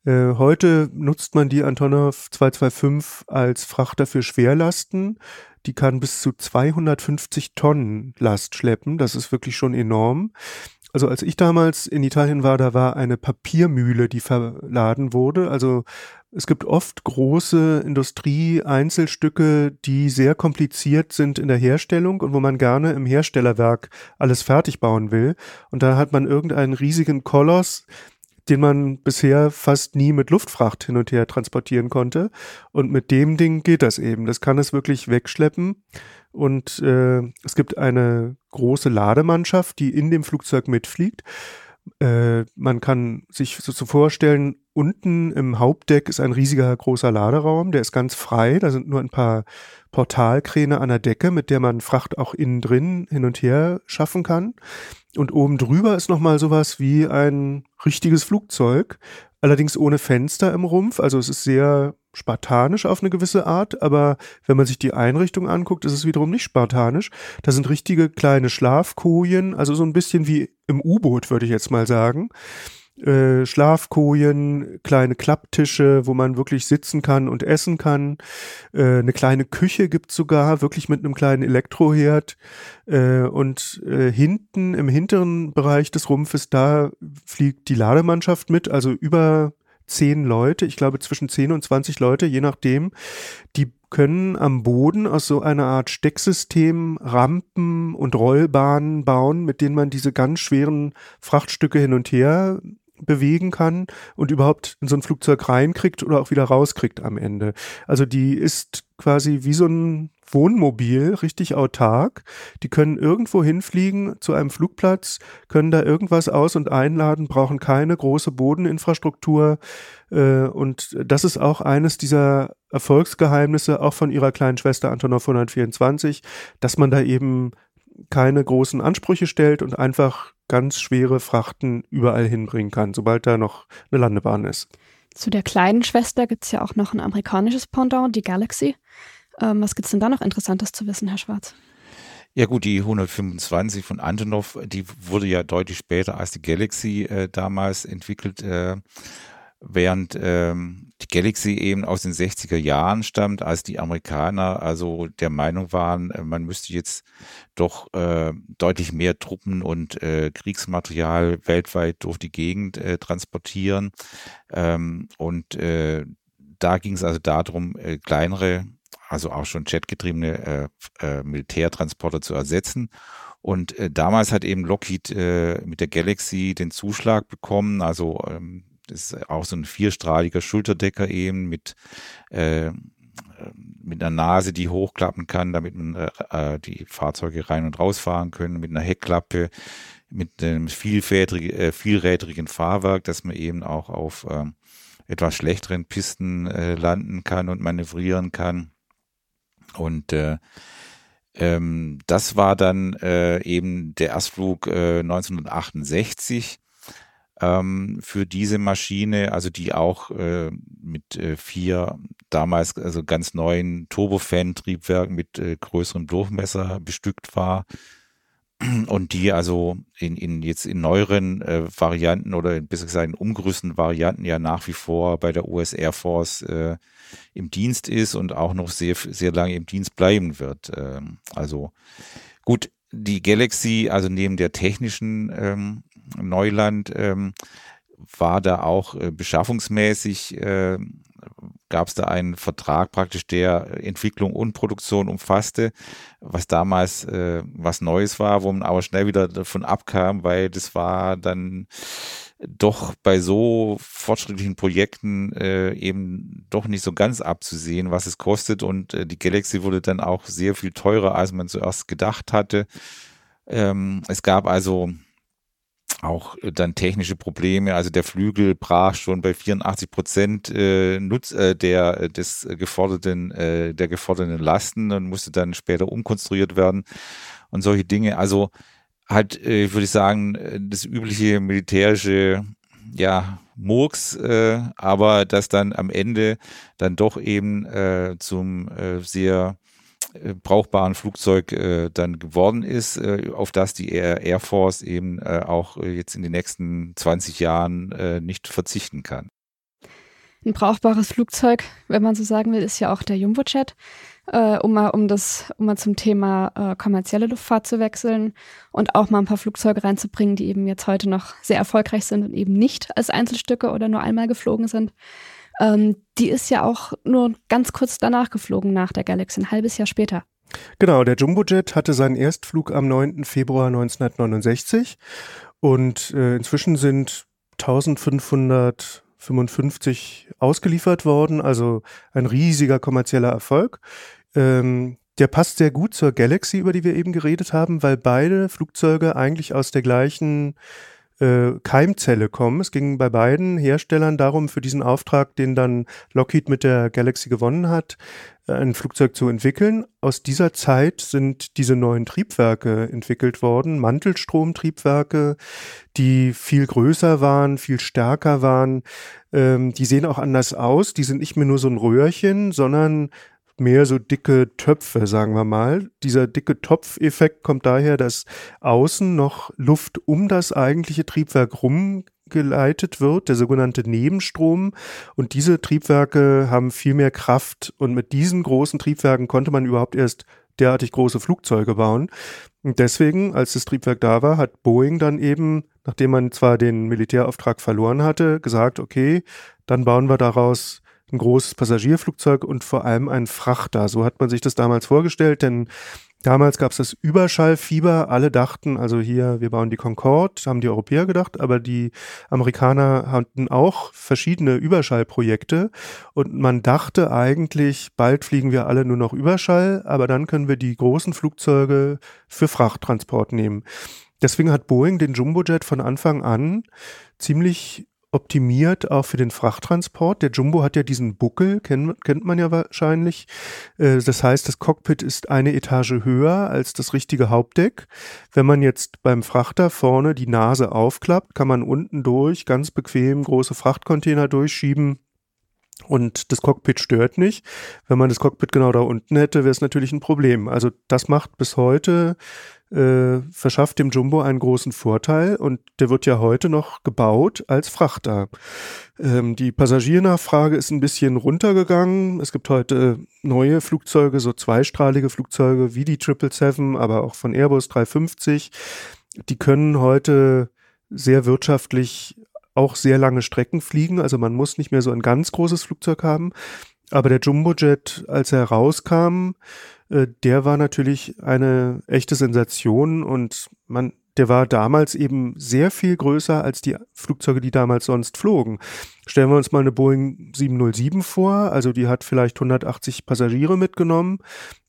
C: Äh, heute nutzt man die Antonov 225 als Frachter für Schwerlasten. Die kann bis zu 250 Tonnen Last schleppen. Das ist wirklich schon enorm. Also als ich damals in Italien war, da war eine Papiermühle, die verladen wurde. Also es gibt oft große Industrie-Einzelstücke, die sehr kompliziert sind in der Herstellung und wo man gerne im Herstellerwerk alles fertig bauen will. Und da hat man irgendeinen riesigen Koloss, den man bisher fast nie mit Luftfracht hin und her transportieren konnte. Und mit dem Ding geht das eben. Das kann es wirklich wegschleppen. Und äh, es gibt eine große Lademannschaft, die in dem Flugzeug mitfliegt. Äh, man kann sich so, vorstellen, unten im Hauptdeck ist ein riesiger großer Laderaum, der ist ganz frei. Da sind nur ein paar Portalkräne an der Decke, mit der man Fracht auch innen drin hin und her schaffen kann. Und oben drüber ist nochmal sowas wie ein richtiges Flugzeug, allerdings ohne Fenster im Rumpf. Also es ist sehr spartanisch auf eine gewisse Art, aber wenn man sich die Einrichtung anguckt, ist es wiederum nicht spartanisch. Da sind richtige kleine Schlafkojen, also so ein bisschen wie im U-Boot, würde ich jetzt mal sagen. Äh, Schlafkojen, kleine Klapptische, wo man wirklich sitzen kann und essen kann. Äh, eine kleine Küche gibt's sogar, wirklich mit einem kleinen Elektroherd. Äh, und äh, hinten im hinteren Bereich des Rumpfes, da fliegt die Lademannschaft mit, also über zehn Leute, ich glaube zwischen zehn und zwanzig Leute, je nachdem, die können am Boden aus so einer Art Stecksystem Rampen und Rollbahnen bauen, mit denen man diese ganz schweren Frachtstücke hin und her bewegen kann und überhaupt in so ein Flugzeug reinkriegt oder auch wieder rauskriegt am Ende. Also die ist quasi wie so ein Wohnmobil, richtig autark. Die können irgendwo hinfliegen zu einem Flugplatz, können da irgendwas aus- und einladen, brauchen keine große Bodeninfrastruktur. Äh, und das ist auch eines dieser Erfolgsgeheimnisse, auch von ihrer kleinen Schwester Antonov 124, dass man da eben keine großen Ansprüche stellt und einfach ganz schwere Frachten überall hinbringen kann, sobald da noch eine Landebahn ist.
E: Zu der kleinen Schwester gibt es ja auch noch ein amerikanisches Pendant, die Galaxy. Ähm, was gibt es denn da noch Interessantes zu wissen, Herr Schwarz?
D: Ja gut, die 125 von Antonov, die wurde ja deutlich später als die Galaxy äh, damals entwickelt. Äh, während ähm, die Galaxy eben aus den 60er Jahren stammt, als die Amerikaner also der Meinung waren, äh, man müsste jetzt doch äh, deutlich mehr Truppen und äh, Kriegsmaterial weltweit durch die Gegend äh, transportieren. Ähm, und da ging es also darum, kleinere, also auch schon jetgetriebene äh, äh, Militärtransporter zu ersetzen. Und äh, damals hat eben Lockheed äh, mit der Galaxy den Zuschlag bekommen, also ähm, das ist auch so ein vierstrahliger Schulterdecker eben mit, äh, mit einer Nase, die hochklappen kann, damit man äh, die Fahrzeuge rein und rausfahren können, mit einer Heckklappe, mit einem vielrädrig, äh, vielrädrigen Fahrwerk, dass man eben auch auf äh, etwas schlechteren Pisten äh, landen kann und manövrieren kann. Und äh, ähm, das war dann äh, eben der Erstflug äh, 1968 ähm, für diese Maschine, also die auch äh, mit äh, vier damals also ganz neuen Turbofan-Triebwerken mit äh, größerem Durchmesser bestückt war. Und die also in, in jetzt in neueren äh, Varianten oder besser gesagt in umgerüsteten Varianten ja nach wie vor bei der US Air Force äh, im Dienst ist und auch noch sehr sehr lange im Dienst bleiben wird. Ähm, also gut, die Galaxy, also neben der technischen ähm, Neuland ähm, war da auch äh, beschaffungsmäßig, äh, gab es da einen Vertrag praktisch, der Entwicklung und Produktion umfasste, was damals äh, was Neues war, wo man aber schnell wieder davon abkam, weil das war dann doch bei so fortschrittlichen Projekten äh, eben doch nicht so ganz abzusehen, was es kostet. Und äh, die Galaxy wurde dann auch sehr viel teurer, als man zuerst gedacht hatte. Ähm, es gab also auch äh, dann technische Probleme. Also der Flügel brach schon bei 84 Prozent äh, Nutz, äh, der äh, des geforderten äh, der geforderten Lasten und musste dann später umkonstruiert werden und solche Dinge. Also halt, äh, würde ich sagen, das übliche militärische ja, Murks, äh, aber das dann am Ende dann doch eben äh, zum äh, sehr äh, brauchbaren Flugzeug äh, dann geworden ist, äh, auf das die Air, Force eben äh, auch äh, jetzt in den nächsten 20 Jahren äh, nicht verzichten kann.
E: Ein brauchbares Flugzeug, wenn man so sagen will, ist ja auch der Jumbojet. Äh, um mal um das um mal zum Thema äh, kommerzielle Luftfahrt zu wechseln und auch mal ein paar Flugzeuge reinzubringen, die eben jetzt heute noch sehr erfolgreich sind und eben nicht als Einzelstücke oder nur einmal geflogen sind. Ähm, die ist ja auch nur ganz kurz danach geflogen nach der Galaxy, ein halbes Jahr später.
C: Genau, der Jumbojet hatte seinen Erstflug am 9. Februar 1969 und äh, inzwischen sind 1555 ausgeliefert worden, also ein riesiger kommerzieller Erfolg. Ähm, der passt sehr gut zur Galaxy, über die wir eben geredet haben, weil beide Flugzeuge eigentlich aus der gleichen äh, Keimzelle kommen. Es ging bei beiden Herstellern darum, für diesen Auftrag, den dann Lockheed mit der Galaxy gewonnen hat, äh, ein Flugzeug zu entwickeln. Aus dieser Zeit sind diese neuen Triebwerke entwickelt worden, Mantelstromtriebwerke, die viel größer waren, viel stärker waren. Ähm, die sehen auch anders aus. Die sind nicht mehr nur so ein Röhrchen, sondern mehr so dicke Töpfe, sagen wir mal. Dieser dicke Topfeffekt kommt daher, dass außen noch Luft um das eigentliche Triebwerk rumgeleitet wird, der sogenannte Nebenstrom. Und diese Triebwerke haben viel mehr Kraft. Und mit diesen großen Triebwerken konnte man überhaupt erst derartig große Flugzeuge bauen. Und deswegen, als das Triebwerk da war, hat Boeing dann eben, nachdem man zwar den Militärauftrag verloren hatte, gesagt, okay, dann bauen wir daraus ein großes Passagierflugzeug und vor allem ein Frachter. So hat man sich das damals vorgestellt, denn damals gab es das Überschallfieber. Alle dachten, also hier, wir bauen die Concorde, haben die Europäer gedacht, aber die Amerikaner hatten auch verschiedene Überschallprojekte und man dachte eigentlich, bald fliegen wir alle nur noch Überschall, aber dann können wir die großen Flugzeuge für Frachttransport nehmen. Deswegen hat Boeing den Jumbojet von Anfang an ziemlich optimiert auch für den Frachttransport. Der Jumbo hat ja diesen Buckel, kennt, kennt man ja wahrscheinlich. Äh, das heißt, das Cockpit ist eine Etage höher als das richtige Hauptdeck. Wenn man jetzt beim Frachter vorne die Nase aufklappt, kann man unten durch ganz bequem große Frachtcontainer durchschieben. Und das Cockpit stört nicht. Wenn man das Cockpit genau da unten hätte, wäre es natürlich ein Problem. Also das macht bis heute äh, verschafft dem Jumbo einen großen Vorteil und der wird ja heute noch gebaut als Frachter. Ähm, die Passagiernachfrage ist ein bisschen runtergegangen. Es gibt heute neue Flugzeuge, so zweistrahlige Flugzeuge wie die 777, aber auch von Airbus 350. Die können heute sehr wirtschaftlich auch sehr lange Strecken fliegen. Also man muss nicht mehr so ein ganz großes Flugzeug haben. Aber der Jumbojet, als er rauskam, äh, der war natürlich eine echte Sensation und man, der war damals eben sehr viel größer als die Flugzeuge, die damals sonst flogen. Stellen wir uns mal eine Boeing 707 vor, also die hat vielleicht 180 Passagiere mitgenommen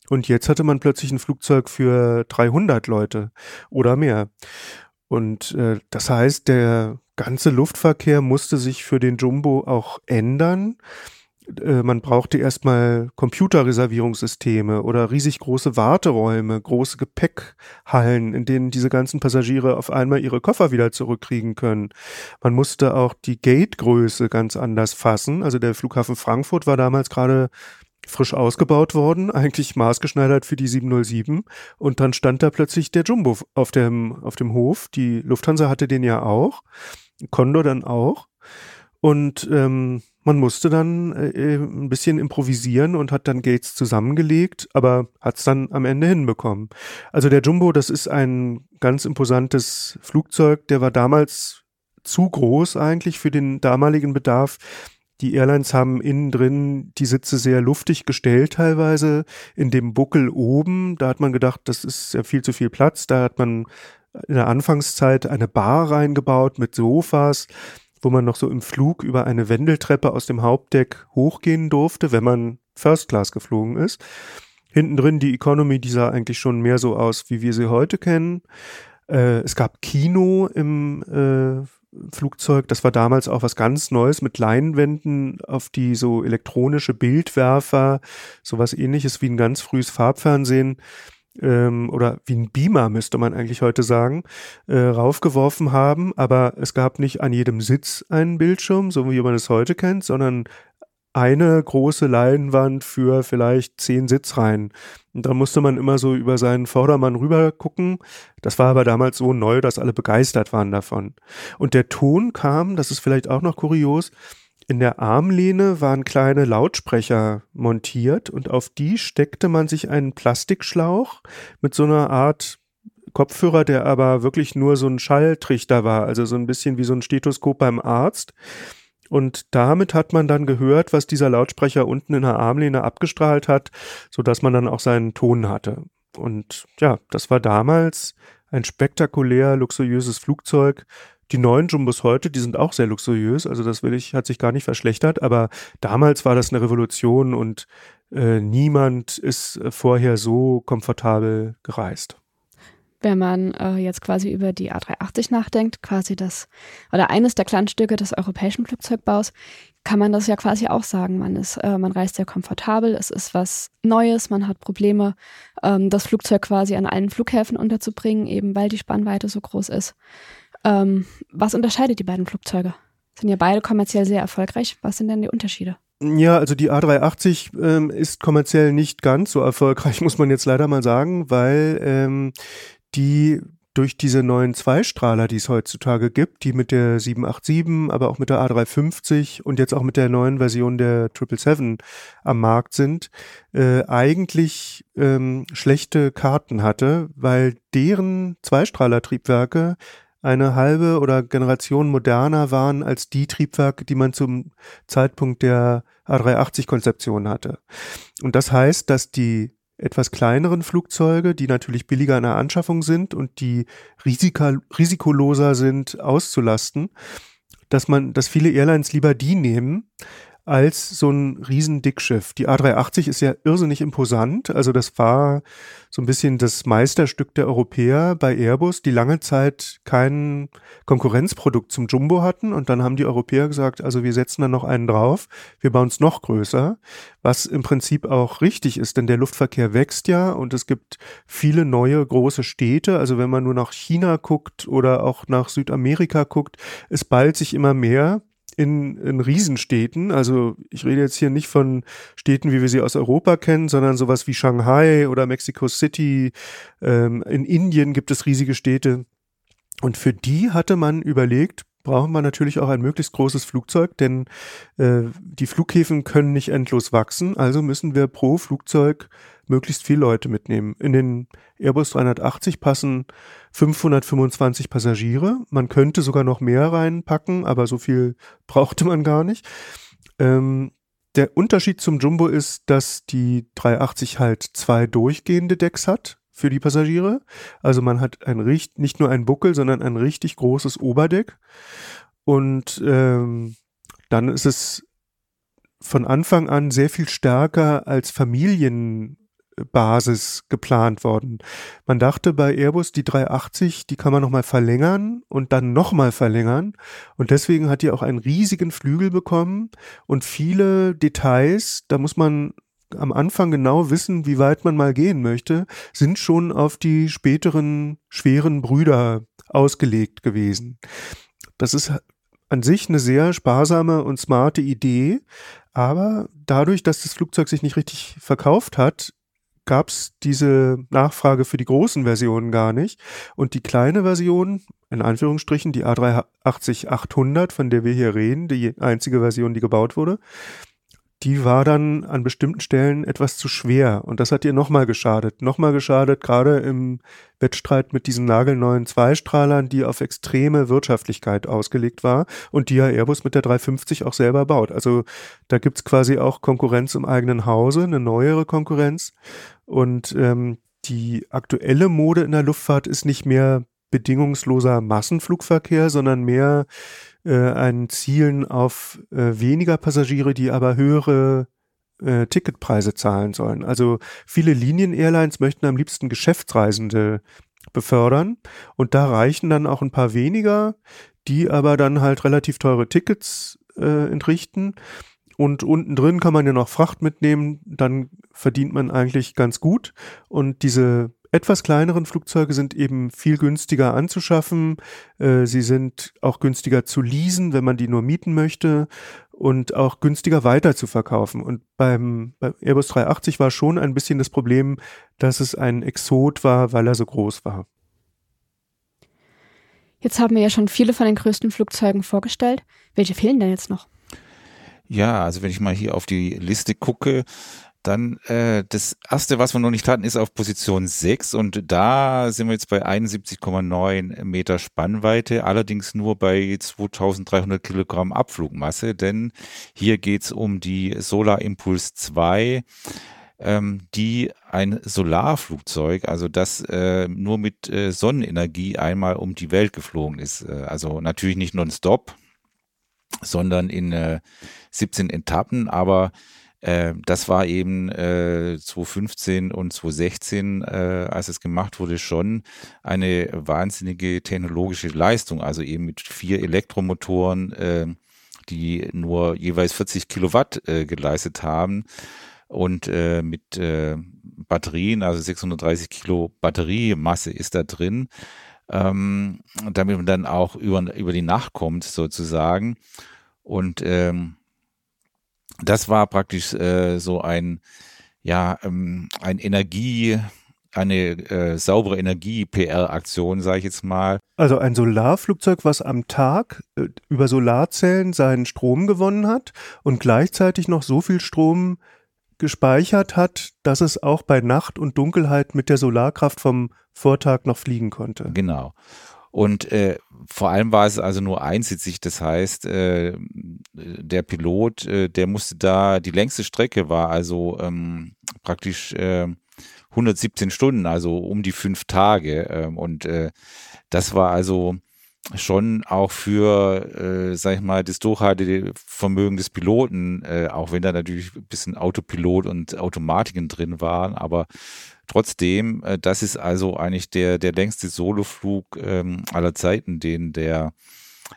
C: und jetzt hatte man plötzlich ein Flugzeug für 300 Leute oder mehr. Und äh, das heißt, der ganze Luftverkehr musste sich für den Jumbo auch ändern. Äh, man brauchte erstmal Computerreservierungssysteme oder riesig große Warteräume, große Gepäckhallen, in denen diese ganzen Passagiere auf einmal ihre Koffer wieder zurückkriegen können. Man musste auch die Gategröße ganz anders fassen. Also der Flughafen Frankfurt war damals gerade frisch ausgebaut worden, eigentlich maßgeschneidert für die 707 und dann stand da plötzlich der Jumbo auf dem, auf dem Hof. Die Lufthansa hatte den ja auch, Condor dann auch und ähm, man musste dann äh, ein bisschen improvisieren und hat dann Gates zusammengelegt, aber hat es dann am Ende hinbekommen. Also der Jumbo, das ist ein ganz imposantes Flugzeug, der war damals zu groß eigentlich für den damaligen Bedarf. Die Airlines haben innen drin die Sitze sehr luftig gestellt teilweise. In dem Buckel oben, da hat man gedacht, das ist ja viel zu viel Platz. Da hat man in der Anfangszeit eine Bar reingebaut mit Sofas wo man noch so im Flug über eine Wendeltreppe aus dem Hauptdeck hochgehen durfte, wenn man First Class geflogen ist. Hinten drin die Economy, die sah eigentlich schon mehr so aus, wie wir sie heute kennen. Äh, es gab Kino im äh, Flugzeug. Das war damals auch was ganz Neues mit Leinwänden, auf die so elektronische Bildwerfer, sowas ähnliches wie ein ganz frühes Farbfernsehen ähm, oder wie ein Beamer müsste man eigentlich heute sagen, äh, raufgeworfen haben, aber es gab nicht an jedem Sitz einen Bildschirm, so wie man es heute kennt, sondern eine große Leinwand für vielleicht zehn Sitzreihen. Und da musste man immer so über seinen Vordermann rüber gucken. Das war aber damals so neu, dass alle begeistert waren davon. Und der Ton kam, das ist vielleicht auch noch kurios, in der Armlehne waren kleine Lautsprecher montiert und auf die steckte man sich einen Plastikschlauch mit so einer Art Kopfhörer, der aber wirklich nur so ein Schalltrichter war, also so ein bisschen wie so ein Stethoskop beim Arzt. Und damit hat man dann gehört, was dieser Lautsprecher unten in der Armlehne abgestrahlt hat, so dass man dann auch seinen Ton hatte. Und ja, das war damals ein spektakulär luxuriöses Flugzeug, die neuen Jumbos heute, die sind auch sehr luxuriös, also das will ich, hat sich gar nicht verschlechtert, aber damals war das eine Revolution und äh, niemand ist äh, vorher so komfortabel gereist.
E: Wenn man äh, jetzt quasi über die A380 nachdenkt, quasi das oder eines der Kleinstücke des europäischen Flugzeugbaus, kann man das ja quasi auch sagen. Man ist, äh, man reist sehr komfortabel, es ist was Neues, man hat Probleme, ähm, das Flugzeug quasi an allen Flughäfen unterzubringen, eben weil die Spannweite so groß ist. Ähm, was unterscheidet die beiden Flugzeuge? Sind ja beide kommerziell sehr erfolgreich. Was sind denn die Unterschiede?
C: Ja, also die A380 ähm, ist kommerziell nicht ganz so erfolgreich, muss man jetzt leider mal sagen, weil ähm, die durch diese neuen Zweistrahler, die es heutzutage gibt, die mit der 787, aber auch mit der A350 und jetzt auch mit der neuen Version der 777 am Markt sind, äh, eigentlich ähm, schlechte Karten hatte, weil deren Zweistrahlertriebwerke eine halbe oder Generation moderner waren als die Triebwerke, die man zum Zeitpunkt der A380-Konzeption hatte. Und das heißt, dass die etwas kleineren Flugzeuge, die natürlich billiger in der Anschaffung sind und die risika risikoloser sind auszulasten, dass man, dass viele Airlines lieber die nehmen, als so ein Riesendickschiff. Die A380 ist ja irrsinnig imposant. Also das war so ein bisschen das Meisterstück der Europäer bei Airbus, die lange Zeit kein Konkurrenzprodukt zum Jumbo hatten. Und dann haben die Europäer gesagt, also wir setzen da noch einen drauf, wir bauen es noch größer, was im Prinzip auch richtig ist, denn der Luftverkehr wächst ja und es gibt viele neue große Städte. Also wenn man nur nach China guckt oder auch nach Südamerika guckt, es ballt sich immer mehr in, in Riesenstädten. Also ich rede jetzt hier nicht von Städten, wie wir sie aus Europa kennen, sondern sowas wie Shanghai oder Mexico City. Ähm, in Indien gibt es riesige Städte. Und für die hatte man überlegt, brauchen wir natürlich auch ein möglichst großes Flugzeug, denn äh, die Flughäfen können nicht endlos wachsen. Also müssen wir pro Flugzeug möglichst viele Leute mitnehmen. In den Airbus 380 passen 525 Passagiere. Man könnte sogar noch mehr reinpacken, aber so viel brauchte man gar nicht. Ähm, der Unterschied zum Jumbo ist, dass die 380 halt zwei durchgehende Decks hat für die Passagiere. Also man hat ein nicht nur ein Buckel, sondern ein richtig großes Oberdeck. Und ähm, dann ist es von Anfang an sehr viel stärker als Familien Basis geplant worden. Man dachte bei Airbus, die 380, die kann man nochmal verlängern und dann nochmal verlängern. Und deswegen hat die auch einen riesigen Flügel bekommen und viele Details, da muss man am Anfang genau wissen, wie weit man mal gehen möchte, sind schon auf die späteren schweren Brüder ausgelegt gewesen. Das ist an sich eine sehr sparsame und smarte Idee, aber dadurch, dass das Flugzeug sich nicht richtig verkauft hat, gab es diese Nachfrage für die großen Versionen gar nicht. Und die kleine Version, in Anführungsstrichen, die A380-800, von der wir hier reden, die einzige Version, die gebaut wurde, die war dann an bestimmten Stellen etwas zu schwer. Und das hat ihr nochmal geschadet. Nochmal geschadet, gerade im Wettstreit mit diesen nagelneuen Zweistrahlern, die auf extreme Wirtschaftlichkeit ausgelegt war und die ja Airbus mit der 350 auch selber baut. Also da gibt's quasi auch Konkurrenz im eigenen Hause, eine neuere Konkurrenz. Und ähm, die aktuelle Mode in der Luftfahrt ist nicht mehr bedingungsloser Massenflugverkehr, sondern mehr äh, ein Zielen auf äh, weniger Passagiere, die aber höhere äh, Ticketpreise zahlen sollen. Also viele Linien-Airlines möchten am liebsten Geschäftsreisende befördern und da reichen dann auch ein paar weniger, die aber dann halt relativ teure Tickets äh, entrichten. Und unten drin kann man ja noch Fracht mitnehmen, dann verdient man eigentlich ganz gut. Und diese etwas kleineren Flugzeuge sind eben viel günstiger anzuschaffen. Äh, sie sind auch günstiger zu leasen, wenn man die nur mieten möchte und auch günstiger weiter zu verkaufen. Und beim, beim Airbus 380 war schon ein bisschen das Problem, dass es ein Exot war, weil er so groß war.
E: Jetzt haben wir ja schon viele von den größten Flugzeugen vorgestellt. Welche fehlen denn jetzt noch?
D: Ja, also wenn ich mal hier auf die Liste gucke, dann äh, das erste, was wir noch nicht hatten, ist auf Position 6 und da sind wir jetzt bei 71,9 Meter Spannweite, allerdings nur bei 2300 Kilogramm Abflugmasse, denn hier geht's um die Solar Impulse 2 ähm, die ein Solarflugzeug, also das äh, nur mit äh, Sonnenenergie einmal um die Welt geflogen ist. Äh, also natürlich nicht nonstop, sondern in äh, 17 Etappen, aber äh, das war eben äh, 2015 und 2016, äh, als es gemacht wurde, schon eine wahnsinnige technologische Leistung. Also eben mit vier Elektromotoren, äh, die nur jeweils 40 Kilowatt äh, geleistet haben und äh, mit äh, Batterien, also 630 Kilo Batteriemasse ist da drin, ähm, damit man dann auch über, über die Nacht kommt sozusagen. Und ähm, das war praktisch äh, so ein, ja, ähm, ein Energie, eine äh, saubere Energie-PR-Aktion, sage ich jetzt mal.
C: Also ein Solarflugzeug, was am Tag äh, über Solarzellen seinen Strom gewonnen hat und gleichzeitig noch so viel Strom gespeichert hat, dass es auch bei Nacht und Dunkelheit mit der Solarkraft vom Vortag noch fliegen konnte.
D: Genau. Und äh, vor allem war es also nur einsitzig, das heißt, äh, der Pilot, äh, der musste da, die längste Strecke war also ähm, praktisch äh, 117 Stunden, also um die fünf Tage. Äh, und äh, das war also schon auch für, äh, sag ich mal, das Durchhaltevermögen des Piloten, äh, auch wenn da natürlich ein bisschen Autopilot und Automatiken drin waren, aber Trotzdem, äh, das ist also eigentlich der, der längste Soloflug ähm, aller Zeiten, den der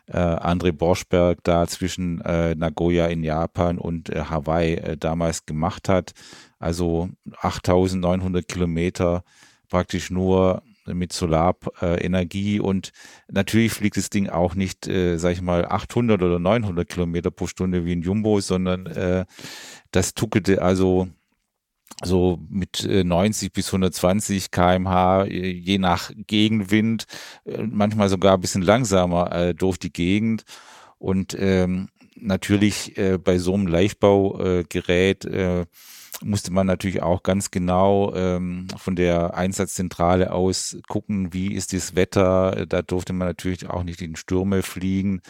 D: äh, André Borschberg da zwischen äh, Nagoya in Japan und äh, Hawaii äh, damals gemacht hat. Also 8900 Kilometer praktisch nur mit Solarenergie und natürlich fliegt das Ding auch nicht, äh, sag ich mal, 800 oder 900 Kilometer pro Stunde wie ein Jumbo, sondern äh, das tuckelte also so mit 90 äh, bis 120 kmh, äh, je nach Gegenwind, äh, manchmal sogar ein bisschen langsamer äh, durch die Gegend. Und ähm, natürlich äh, bei so einem Leichtbaugerät äh, musste man natürlich auch ganz genau ähm, von der Einsatzzentrale aus gucken, wie ist das Wetter. Da durfte man natürlich auch nicht in Stürme fliegen.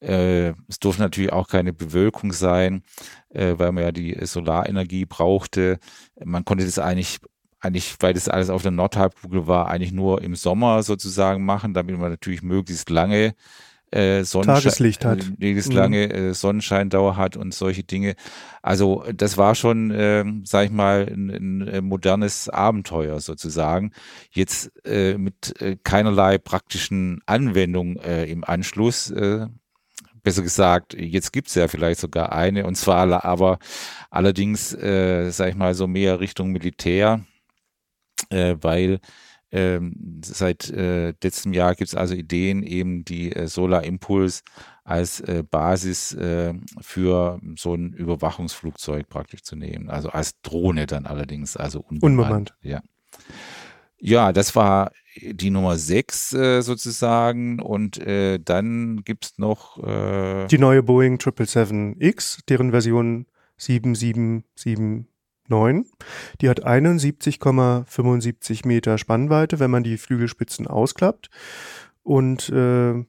D: Äh, es durfte natürlich auch keine Bewölkung sein, äh, weil man ja die Solarenergie brauchte. Man konnte das eigentlich eigentlich, weil das alles auf der Nordhalbkugel war, eigentlich nur im Sommer sozusagen machen, damit man natürlich möglichst lange äh,
C: Tageslicht hat.
D: Äh, lange mhm. äh, Sonnenscheindauer hat und solche Dinge. Also das war schon, äh, sag ich mal, ein, ein äh, modernes Abenteuer sozusagen. Jetzt äh, mit äh, keinerlei praktischen Anwendungen äh, im Anschluss. Äh, besser gesagt, jetzt gibt's ja vielleicht sogar eine, und zwar aber allerdings, äh, sag ich mal, so mehr Richtung Militär, äh, weil ähm, seit äh, letztem Jahr gibt's also Ideen, eben die äh, Solar Impulse als äh, Basis äh, für so ein Überwachungsflugzeug praktisch zu nehmen. Also als Drohne dann allerdings, also unbemannt. unbemannt. Ja. Ja, das war die Nummer 6 äh, sozusagen und äh, dann gibt's noch äh,
C: die neue Boeing 777X, deren Version 7779. Die hat 71,75 Meter Spannweite, wenn man die Flügelspitzen ausklappt. Und äh,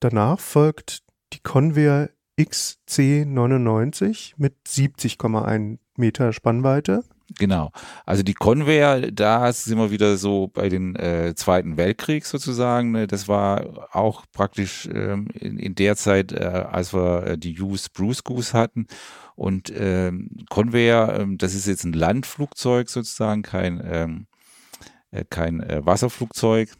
C: danach folgt die Convair XC99 mit 70,1 Meter Spannweite.
D: Genau. Also die Convair, da sind wir wieder so bei den äh, Zweiten Weltkrieg sozusagen. Ne? Das war auch praktisch ähm, in, in der Zeit, äh, als wir äh, die Hughes Bruce Goose hatten. Und ähm, Convair, ähm, das ist jetzt ein Landflugzeug sozusagen, kein, ähm, äh, kein äh, Wasserflugzeug.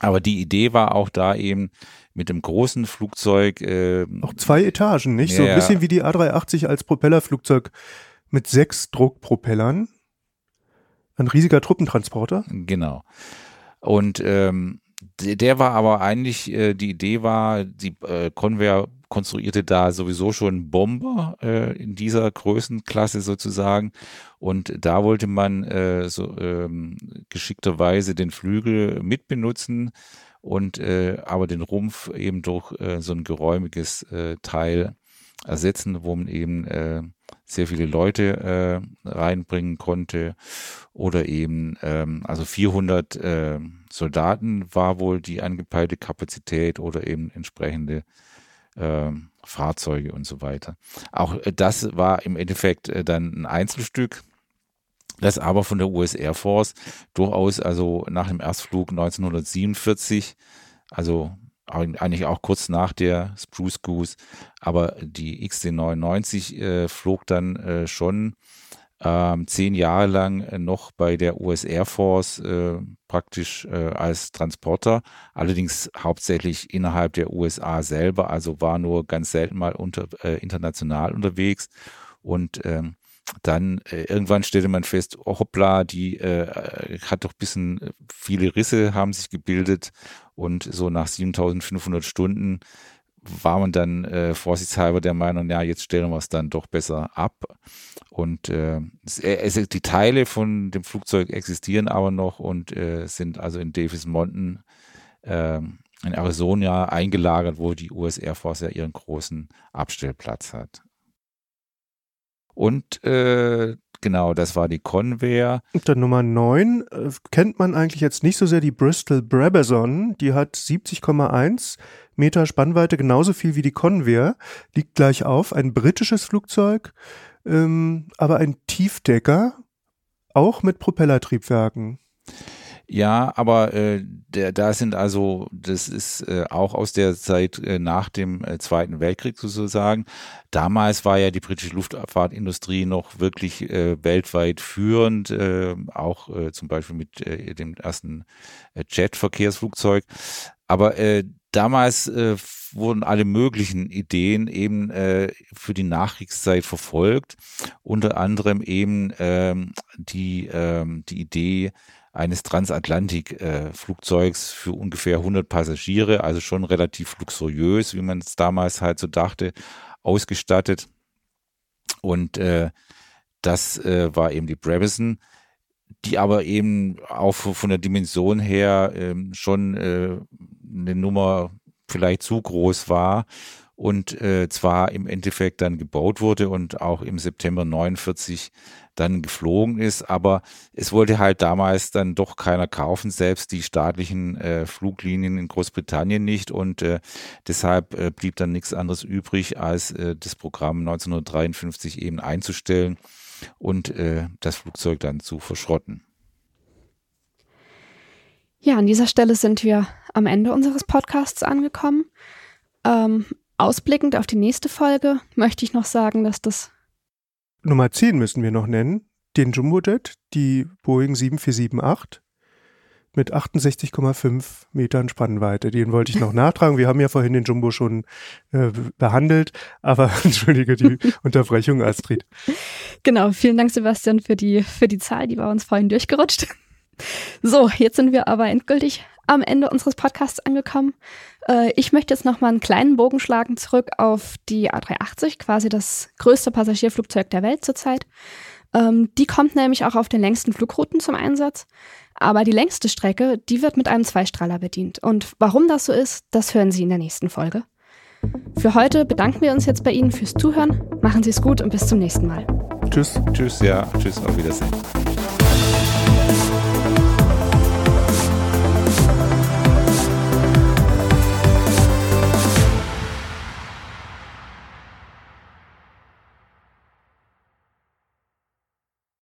D: Aber die Idee war auch da eben mit dem großen Flugzeug. Äh,
C: auch zwei Etagen, nicht? Ja, so ein bisschen wie die A380 als Propellerflugzeug mit sechs Druckpropellern. Ein riesiger Truppentransporter.
D: Genau. Und ähm, der war aber eigentlich, äh, die Idee war, die äh, Convair konstruierte da sowieso schon Bomber äh, in dieser Größenklasse sozusagen. Und da wollte man äh, so ähm, geschickterweise den Flügel mitbenutzen und äh, aber den Rumpf eben durch äh, so ein geräumiges äh, Teil ersetzen, wo man eben äh, sehr viele Leute äh, reinbringen konnte oder eben ähm, also 400 äh, Soldaten war wohl die angepeilte Kapazität oder eben entsprechende äh, Fahrzeuge und so weiter. Auch äh, das war im Endeffekt äh, dann ein Einzelstück, das aber von der US Air Force durchaus also nach dem Erstflug 1947, also eigentlich auch kurz nach der Spruce Goose, aber die XD99 äh, flog dann äh, schon ähm, zehn Jahre lang äh, noch bei der US Air Force äh, praktisch äh, als Transporter, allerdings hauptsächlich innerhalb der USA selber, also war nur ganz selten mal unter, äh, international unterwegs. Und ähm, dann äh, irgendwann stellte man fest, oh, hoppla, die äh, hat doch bisschen äh, viele Risse haben sich gebildet und so nach 7500 Stunden war man dann äh, vorsichtshalber der Meinung, ja, jetzt stellen wir es dann doch besser ab. Und äh, es, es, die Teile von dem Flugzeug existieren aber noch und äh, sind also in Davis Mountain äh, in Arizona eingelagert, wo die US Air Force ja ihren großen Abstellplatz hat. Und äh, genau, das war die Convair.
C: Und dann Nummer 9 äh, kennt man eigentlich jetzt nicht so sehr die Bristol Brabazon. Die hat 70,1 Meter Spannweite, genauso viel wie die Convair. Liegt gleich auf. Ein britisches Flugzeug, ähm, aber ein Tiefdecker, auch mit Propellertriebwerken.
D: Ja, aber äh, der, da sind also, das ist äh, auch aus der Zeit äh, nach dem äh, Zweiten Weltkrieg sozusagen. Damals war ja die britische Luftfahrtindustrie noch wirklich äh, weltweit führend, äh, auch äh, zum Beispiel mit äh, dem ersten äh, Jet-Verkehrsflugzeug. Aber äh, damals äh, wurden alle möglichen Ideen eben äh, für die Nachkriegszeit verfolgt, unter anderem eben ähm, die, ähm, die Idee, eines Transatlantik-Flugzeugs für ungefähr 100 Passagiere, also schon relativ luxuriös, wie man es damals halt so dachte, ausgestattet. Und äh, das äh, war eben die Brabazon, die aber eben auch von der Dimension her ähm, schon äh, eine Nummer vielleicht zu groß war und äh, zwar im Endeffekt dann gebaut wurde und auch im September 49 dann geflogen ist, aber es wollte halt damals dann doch keiner kaufen, selbst die staatlichen äh, Fluglinien in Großbritannien nicht und äh, deshalb äh, blieb dann nichts anderes übrig, als äh, das Programm 1953 eben einzustellen und äh, das Flugzeug dann zu verschrotten.
E: Ja, an dieser Stelle sind wir am Ende unseres Podcasts angekommen. Ähm, ausblickend auf die nächste Folge möchte ich noch sagen, dass das
C: Nummer 10 müssen wir noch nennen, den Jumbojet, die Boeing 7478 mit 68,5 Metern Spannweite. Den wollte ich noch nachtragen. Wir haben ja vorhin den Jumbo schon äh, behandelt, aber entschuldige die Unterbrechung, Astrid.
E: Genau, vielen Dank, Sebastian, für die, für die Zahl, die war uns vorhin durchgerutscht. So, jetzt sind wir aber endgültig am Ende unseres Podcasts angekommen. Äh, ich möchte jetzt nochmal einen kleinen Bogen schlagen zurück auf die A380, quasi das größte Passagierflugzeug der Welt zurzeit. Ähm, die kommt nämlich auch auf den längsten Flugrouten zum Einsatz. Aber die längste Strecke, die wird mit einem Zweistrahler bedient. Und warum das so ist, das hören Sie in der nächsten Folge. Für heute bedanken wir uns jetzt bei Ihnen fürs Zuhören. Machen Sie es gut und bis zum nächsten Mal.
C: Tschüss.
D: Tschüss, ja. Tschüss, auf Wiedersehen.